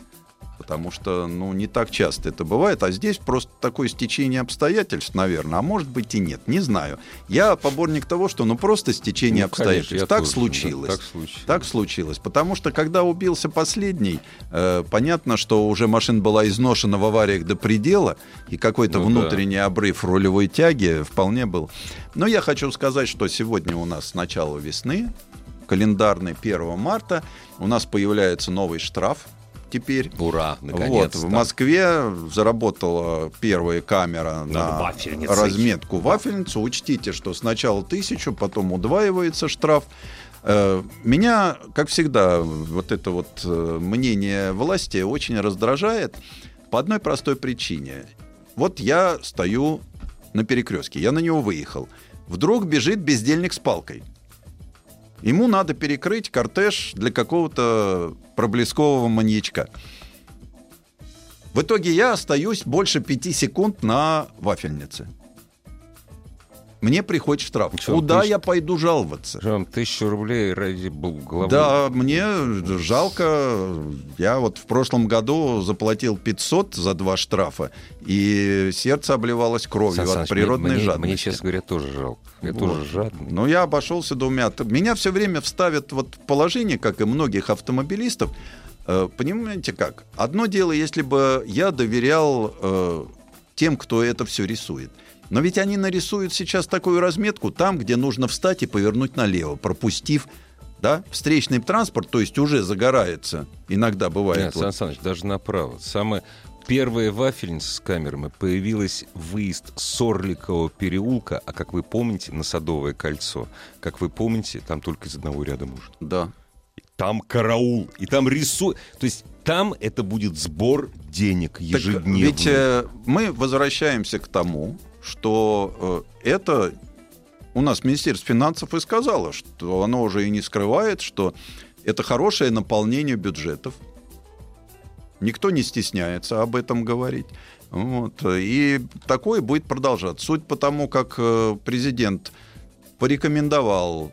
B: Потому что, ну, не так часто это бывает, а здесь просто такое стечение обстоятельств, наверное, а может быть и нет, не знаю. Я поборник того, что, ну, просто стечение
A: Ну, конечно,
B: обстоятельств.
A: я
B: так
A: тоже, да,
B: случилось.
A: так случилось.
B: Так случилось. Потому что, когда убился последний, э, понятно, что уже машина была изношена в авариях до предела, и какой-то
A: Ну
B: внутренний обрыв рулевой тяги вполне был. Но я хочу сказать, что сегодня у нас начало весны, календарный 1 марта, у нас появляется новый штраф теперь.
A: Ура,
B: Вот,
A: наконец-то.
B: в Москве заработала первая камера
A: Над
B: на
A: вафельницей.
B: разметку вафельницу. Учтите, что сначала тысячу, потом удваивается штраф. Э, Меня, как всегда, вот это вот э, мнение власти очень раздражает по одной простой причине. Вот я стою на перекрестке, я на него выехал. Вдруг бежит бездельник с палкой. Ему надо перекрыть кортеж для какого-то проблескового маньячка. В итоге я остаюсь больше пяти секунд на вафельнице. Мне приходит штраф.
A: Что,
B: Куда
A: тысяч-
B: я пойду жаловаться?
A: Вам тысячу рублей ради головы.
B: Да, мне жалко. Я вот в прошлом году заплатил 500 за два штрафа, и сердце обливалось кровью
A: Сан
B: от природной
A: мне,
B: жадности.
A: Мне, честно говоря, тоже жалко. Я
B: Вот.
A: тоже жадный.
B: Но я обошелся двумя. Меня все время вставят вот в положение, как и многих автомобилистов. Э, Понимаете как? Одно дело, если бы я доверял э, тем, кто это все рисует. Но ведь они нарисуют сейчас такую разметку там, где нужно встать и повернуть налево, пропустив да, встречный транспорт, то есть уже загорается. Иногда бывает.
A: Нет,
B: вот.
A: Сан Саныч, даже направо. Самая первая вафельница с камерами появилась выезд с Орликового переулка, а как вы помните, на Садовое кольцо. Как вы помните, там только из одного ряда можно.
B: Да.
A: Там караул, и там рисуют. То есть там это будет сбор денег
B: Так
A: ежедневный.
B: ведь э, мы возвращаемся к тому, что э, это у нас Министерство финансов и сказало, что оно уже и не скрывает, что это хорошее наполнение бюджетов. Никто не стесняется об этом говорить. Вот. И такое будет продолжаться. Суть по тому, как э, президент порекомендовал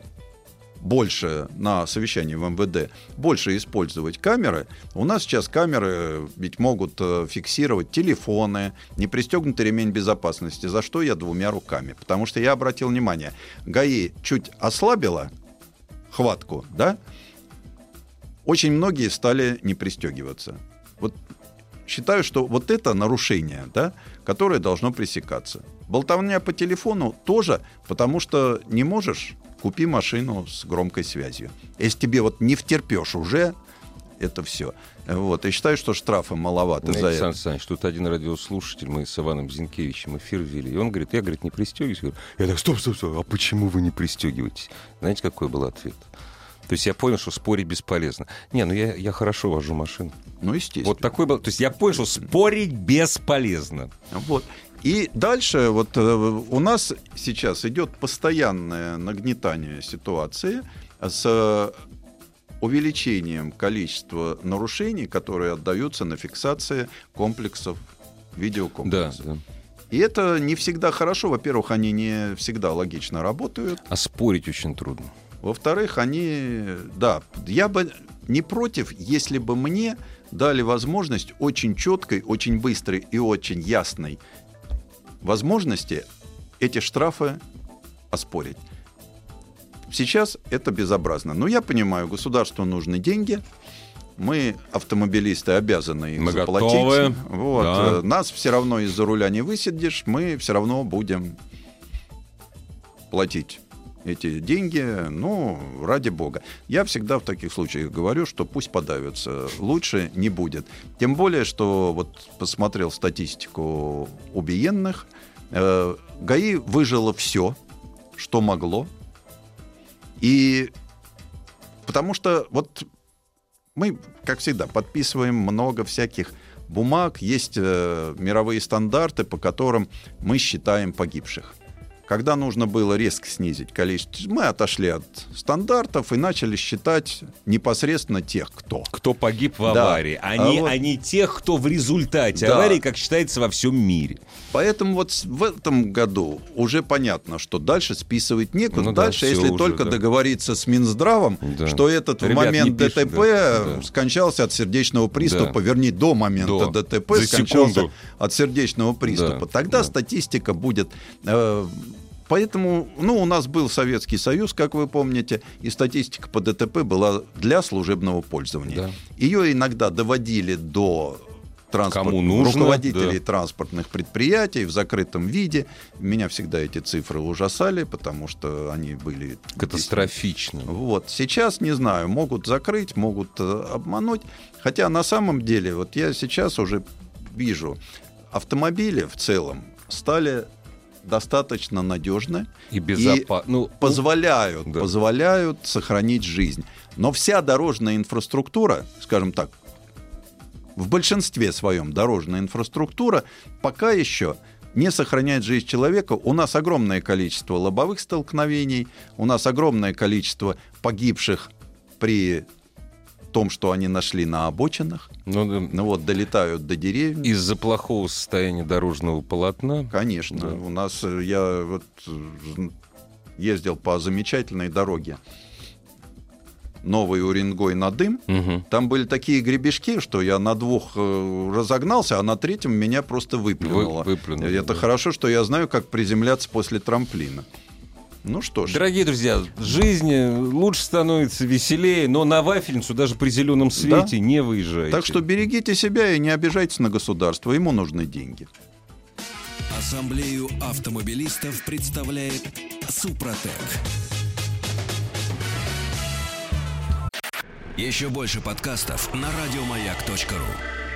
B: больше на совещании в МВД, больше использовать камеры. У нас сейчас камеры ведь могут э, фиксировать телефоны, не пристегнутый ремень безопасности, за что я двумя руками. Потому что я обратил внимание, ГАИ чуть ослабила хватку, да, очень многие стали не пристегиваться. Вот считаю, что вот это нарушение, да, которое должно пресекаться. Болтовня по телефону тоже, потому что не можешь, купи машину с громкой связью. Если тебе вот не втерпешь уже, это все. Вот. И считаю, что штрафы маловато за
A: Знаете, Сан
B: это.
A: Саныч, тут один радиослушатель, мы с Иваном Зинкевичем эфир вели, и он говорит, я, говорит, не пристегиваюсь. Я так, стоп, стоп, стоп, а почему вы не пристегиваетесь? Знаете, какой был ответ? То есть я понял, что спорить бесполезно. Не, ну я, я хорошо вожу машину.
B: Ну, естественно.
A: Вот такой был. То есть я понял, что спорить бесполезно.
B: Вот. И дальше вот э, у нас сейчас идет постоянное нагнетание ситуации с увеличением количества нарушений, которые отдаются на фиксации комплексов
A: Да,
B: видеокомплексов.
A: да.
B: И это не всегда хорошо. Во-первых, они не всегда логично работают.
A: А спорить очень трудно.
B: Во-вторых, они... Да, я бы не против, если бы мне дали возможность очень четкой, очень быстрой и очень ясной возможности эти штрафы оспорить. Сейчас это безобразно. Но я понимаю, государству нужны деньги. Мы, автомобилисты, обязаны их
A: Мы
B: заплатить.
A: готовы.
B: Вот.
A: Да.
B: Э, Нас все равно из-за руля не высидишь. Мы все равно будем платить эти деньги, ну, ради бога. Я всегда в таких случаях говорю, что пусть подавятся, лучше не будет. Тем более, что вот посмотрел статистику убиенных, э, ГАИ выжило все, что могло, и потому что вот мы, как всегда, подписываем много всяких бумаг, есть э, мировые стандарты, по которым мы считаем погибших. Когда нужно было резко снизить количество, мы отошли от стандартов и начали считать непосредственно тех, кто.
A: Кто погиб в
B: Да.
A: аварии, а,
B: А
A: не,
B: вот-
A: а не тех, кто в результате
B: Да.
A: аварии, как считается во всем мире.
B: Поэтому вот в этом году уже понятно, что дальше списывать некуда.
A: Ну да,
B: дальше,
A: всё
B: если
A: уже,
B: только
A: да.
B: договориться с Минздравом,
A: Да.
B: что этот в
A: Ребят,
B: момент
A: не пишут,
B: ДТП
A: да, да.
B: скончался от сердечного приступа,
A: Да.
B: вернее, до момента
A: До.
B: ДТП
A: За
B: скончался
A: секунду.
B: от сердечного приступа.
A: Да,
B: Тогда
A: да.
B: статистика будет... э, Поэтому, ну, у нас был Советский Союз, как вы помните, и статистика по ДТП была для служебного пользования.
A: Да.
B: Ее иногда доводили до транспорт...
A: Кому нужно,
B: руководителей
A: да.
B: транспортных предприятий в закрытом виде. Меня всегда эти цифры ужасали, потому что они были...
A: Катастрофично.
B: Вот. Сейчас, не знаю, могут закрыть, могут э, обмануть. Хотя на самом деле, вот я сейчас уже вижу, автомобили в целом стали достаточно надежны
A: И безопасно. Ну,
B: позволяют,
A: Да.
B: позволяют сохранить жизнь. Но вся дорожная инфраструктура, скажем так, в большинстве своем дорожная инфраструктура пока еще не сохраняет жизнь человека. У нас огромное количество лобовых столкновений, у нас огромное количество погибших при том, что они нашли на обочинах.
A: Ну, да.
B: Ну вот, долетают до деревьев.
A: Из-за плохого состояния дорожного полотна.
B: Конечно.
A: Да.
B: У нас, э, я вот э, ездил по замечательной дороге. Новый Уренгой на дым.
A: Мгм.
B: Там были такие гребешки, что я на двух э, разогнался, а на третьем меня просто выплюнуло.
A: Вы- выплюнуло,
B: Это
A: да.
B: хорошо, что я знаю, как приземляться после трамплина. Ну что ж,
A: Дорогие друзья, жизнь лучше становится веселее, но на вафельницу даже при зеленом свете не выезжайте.
B: так что берегите себя и не обижайтесь на государство. Ему нужны деньги.
C: Ассамблею автомобилистов представляет Супротек. Еще больше подкастов на радиомаяк.ру.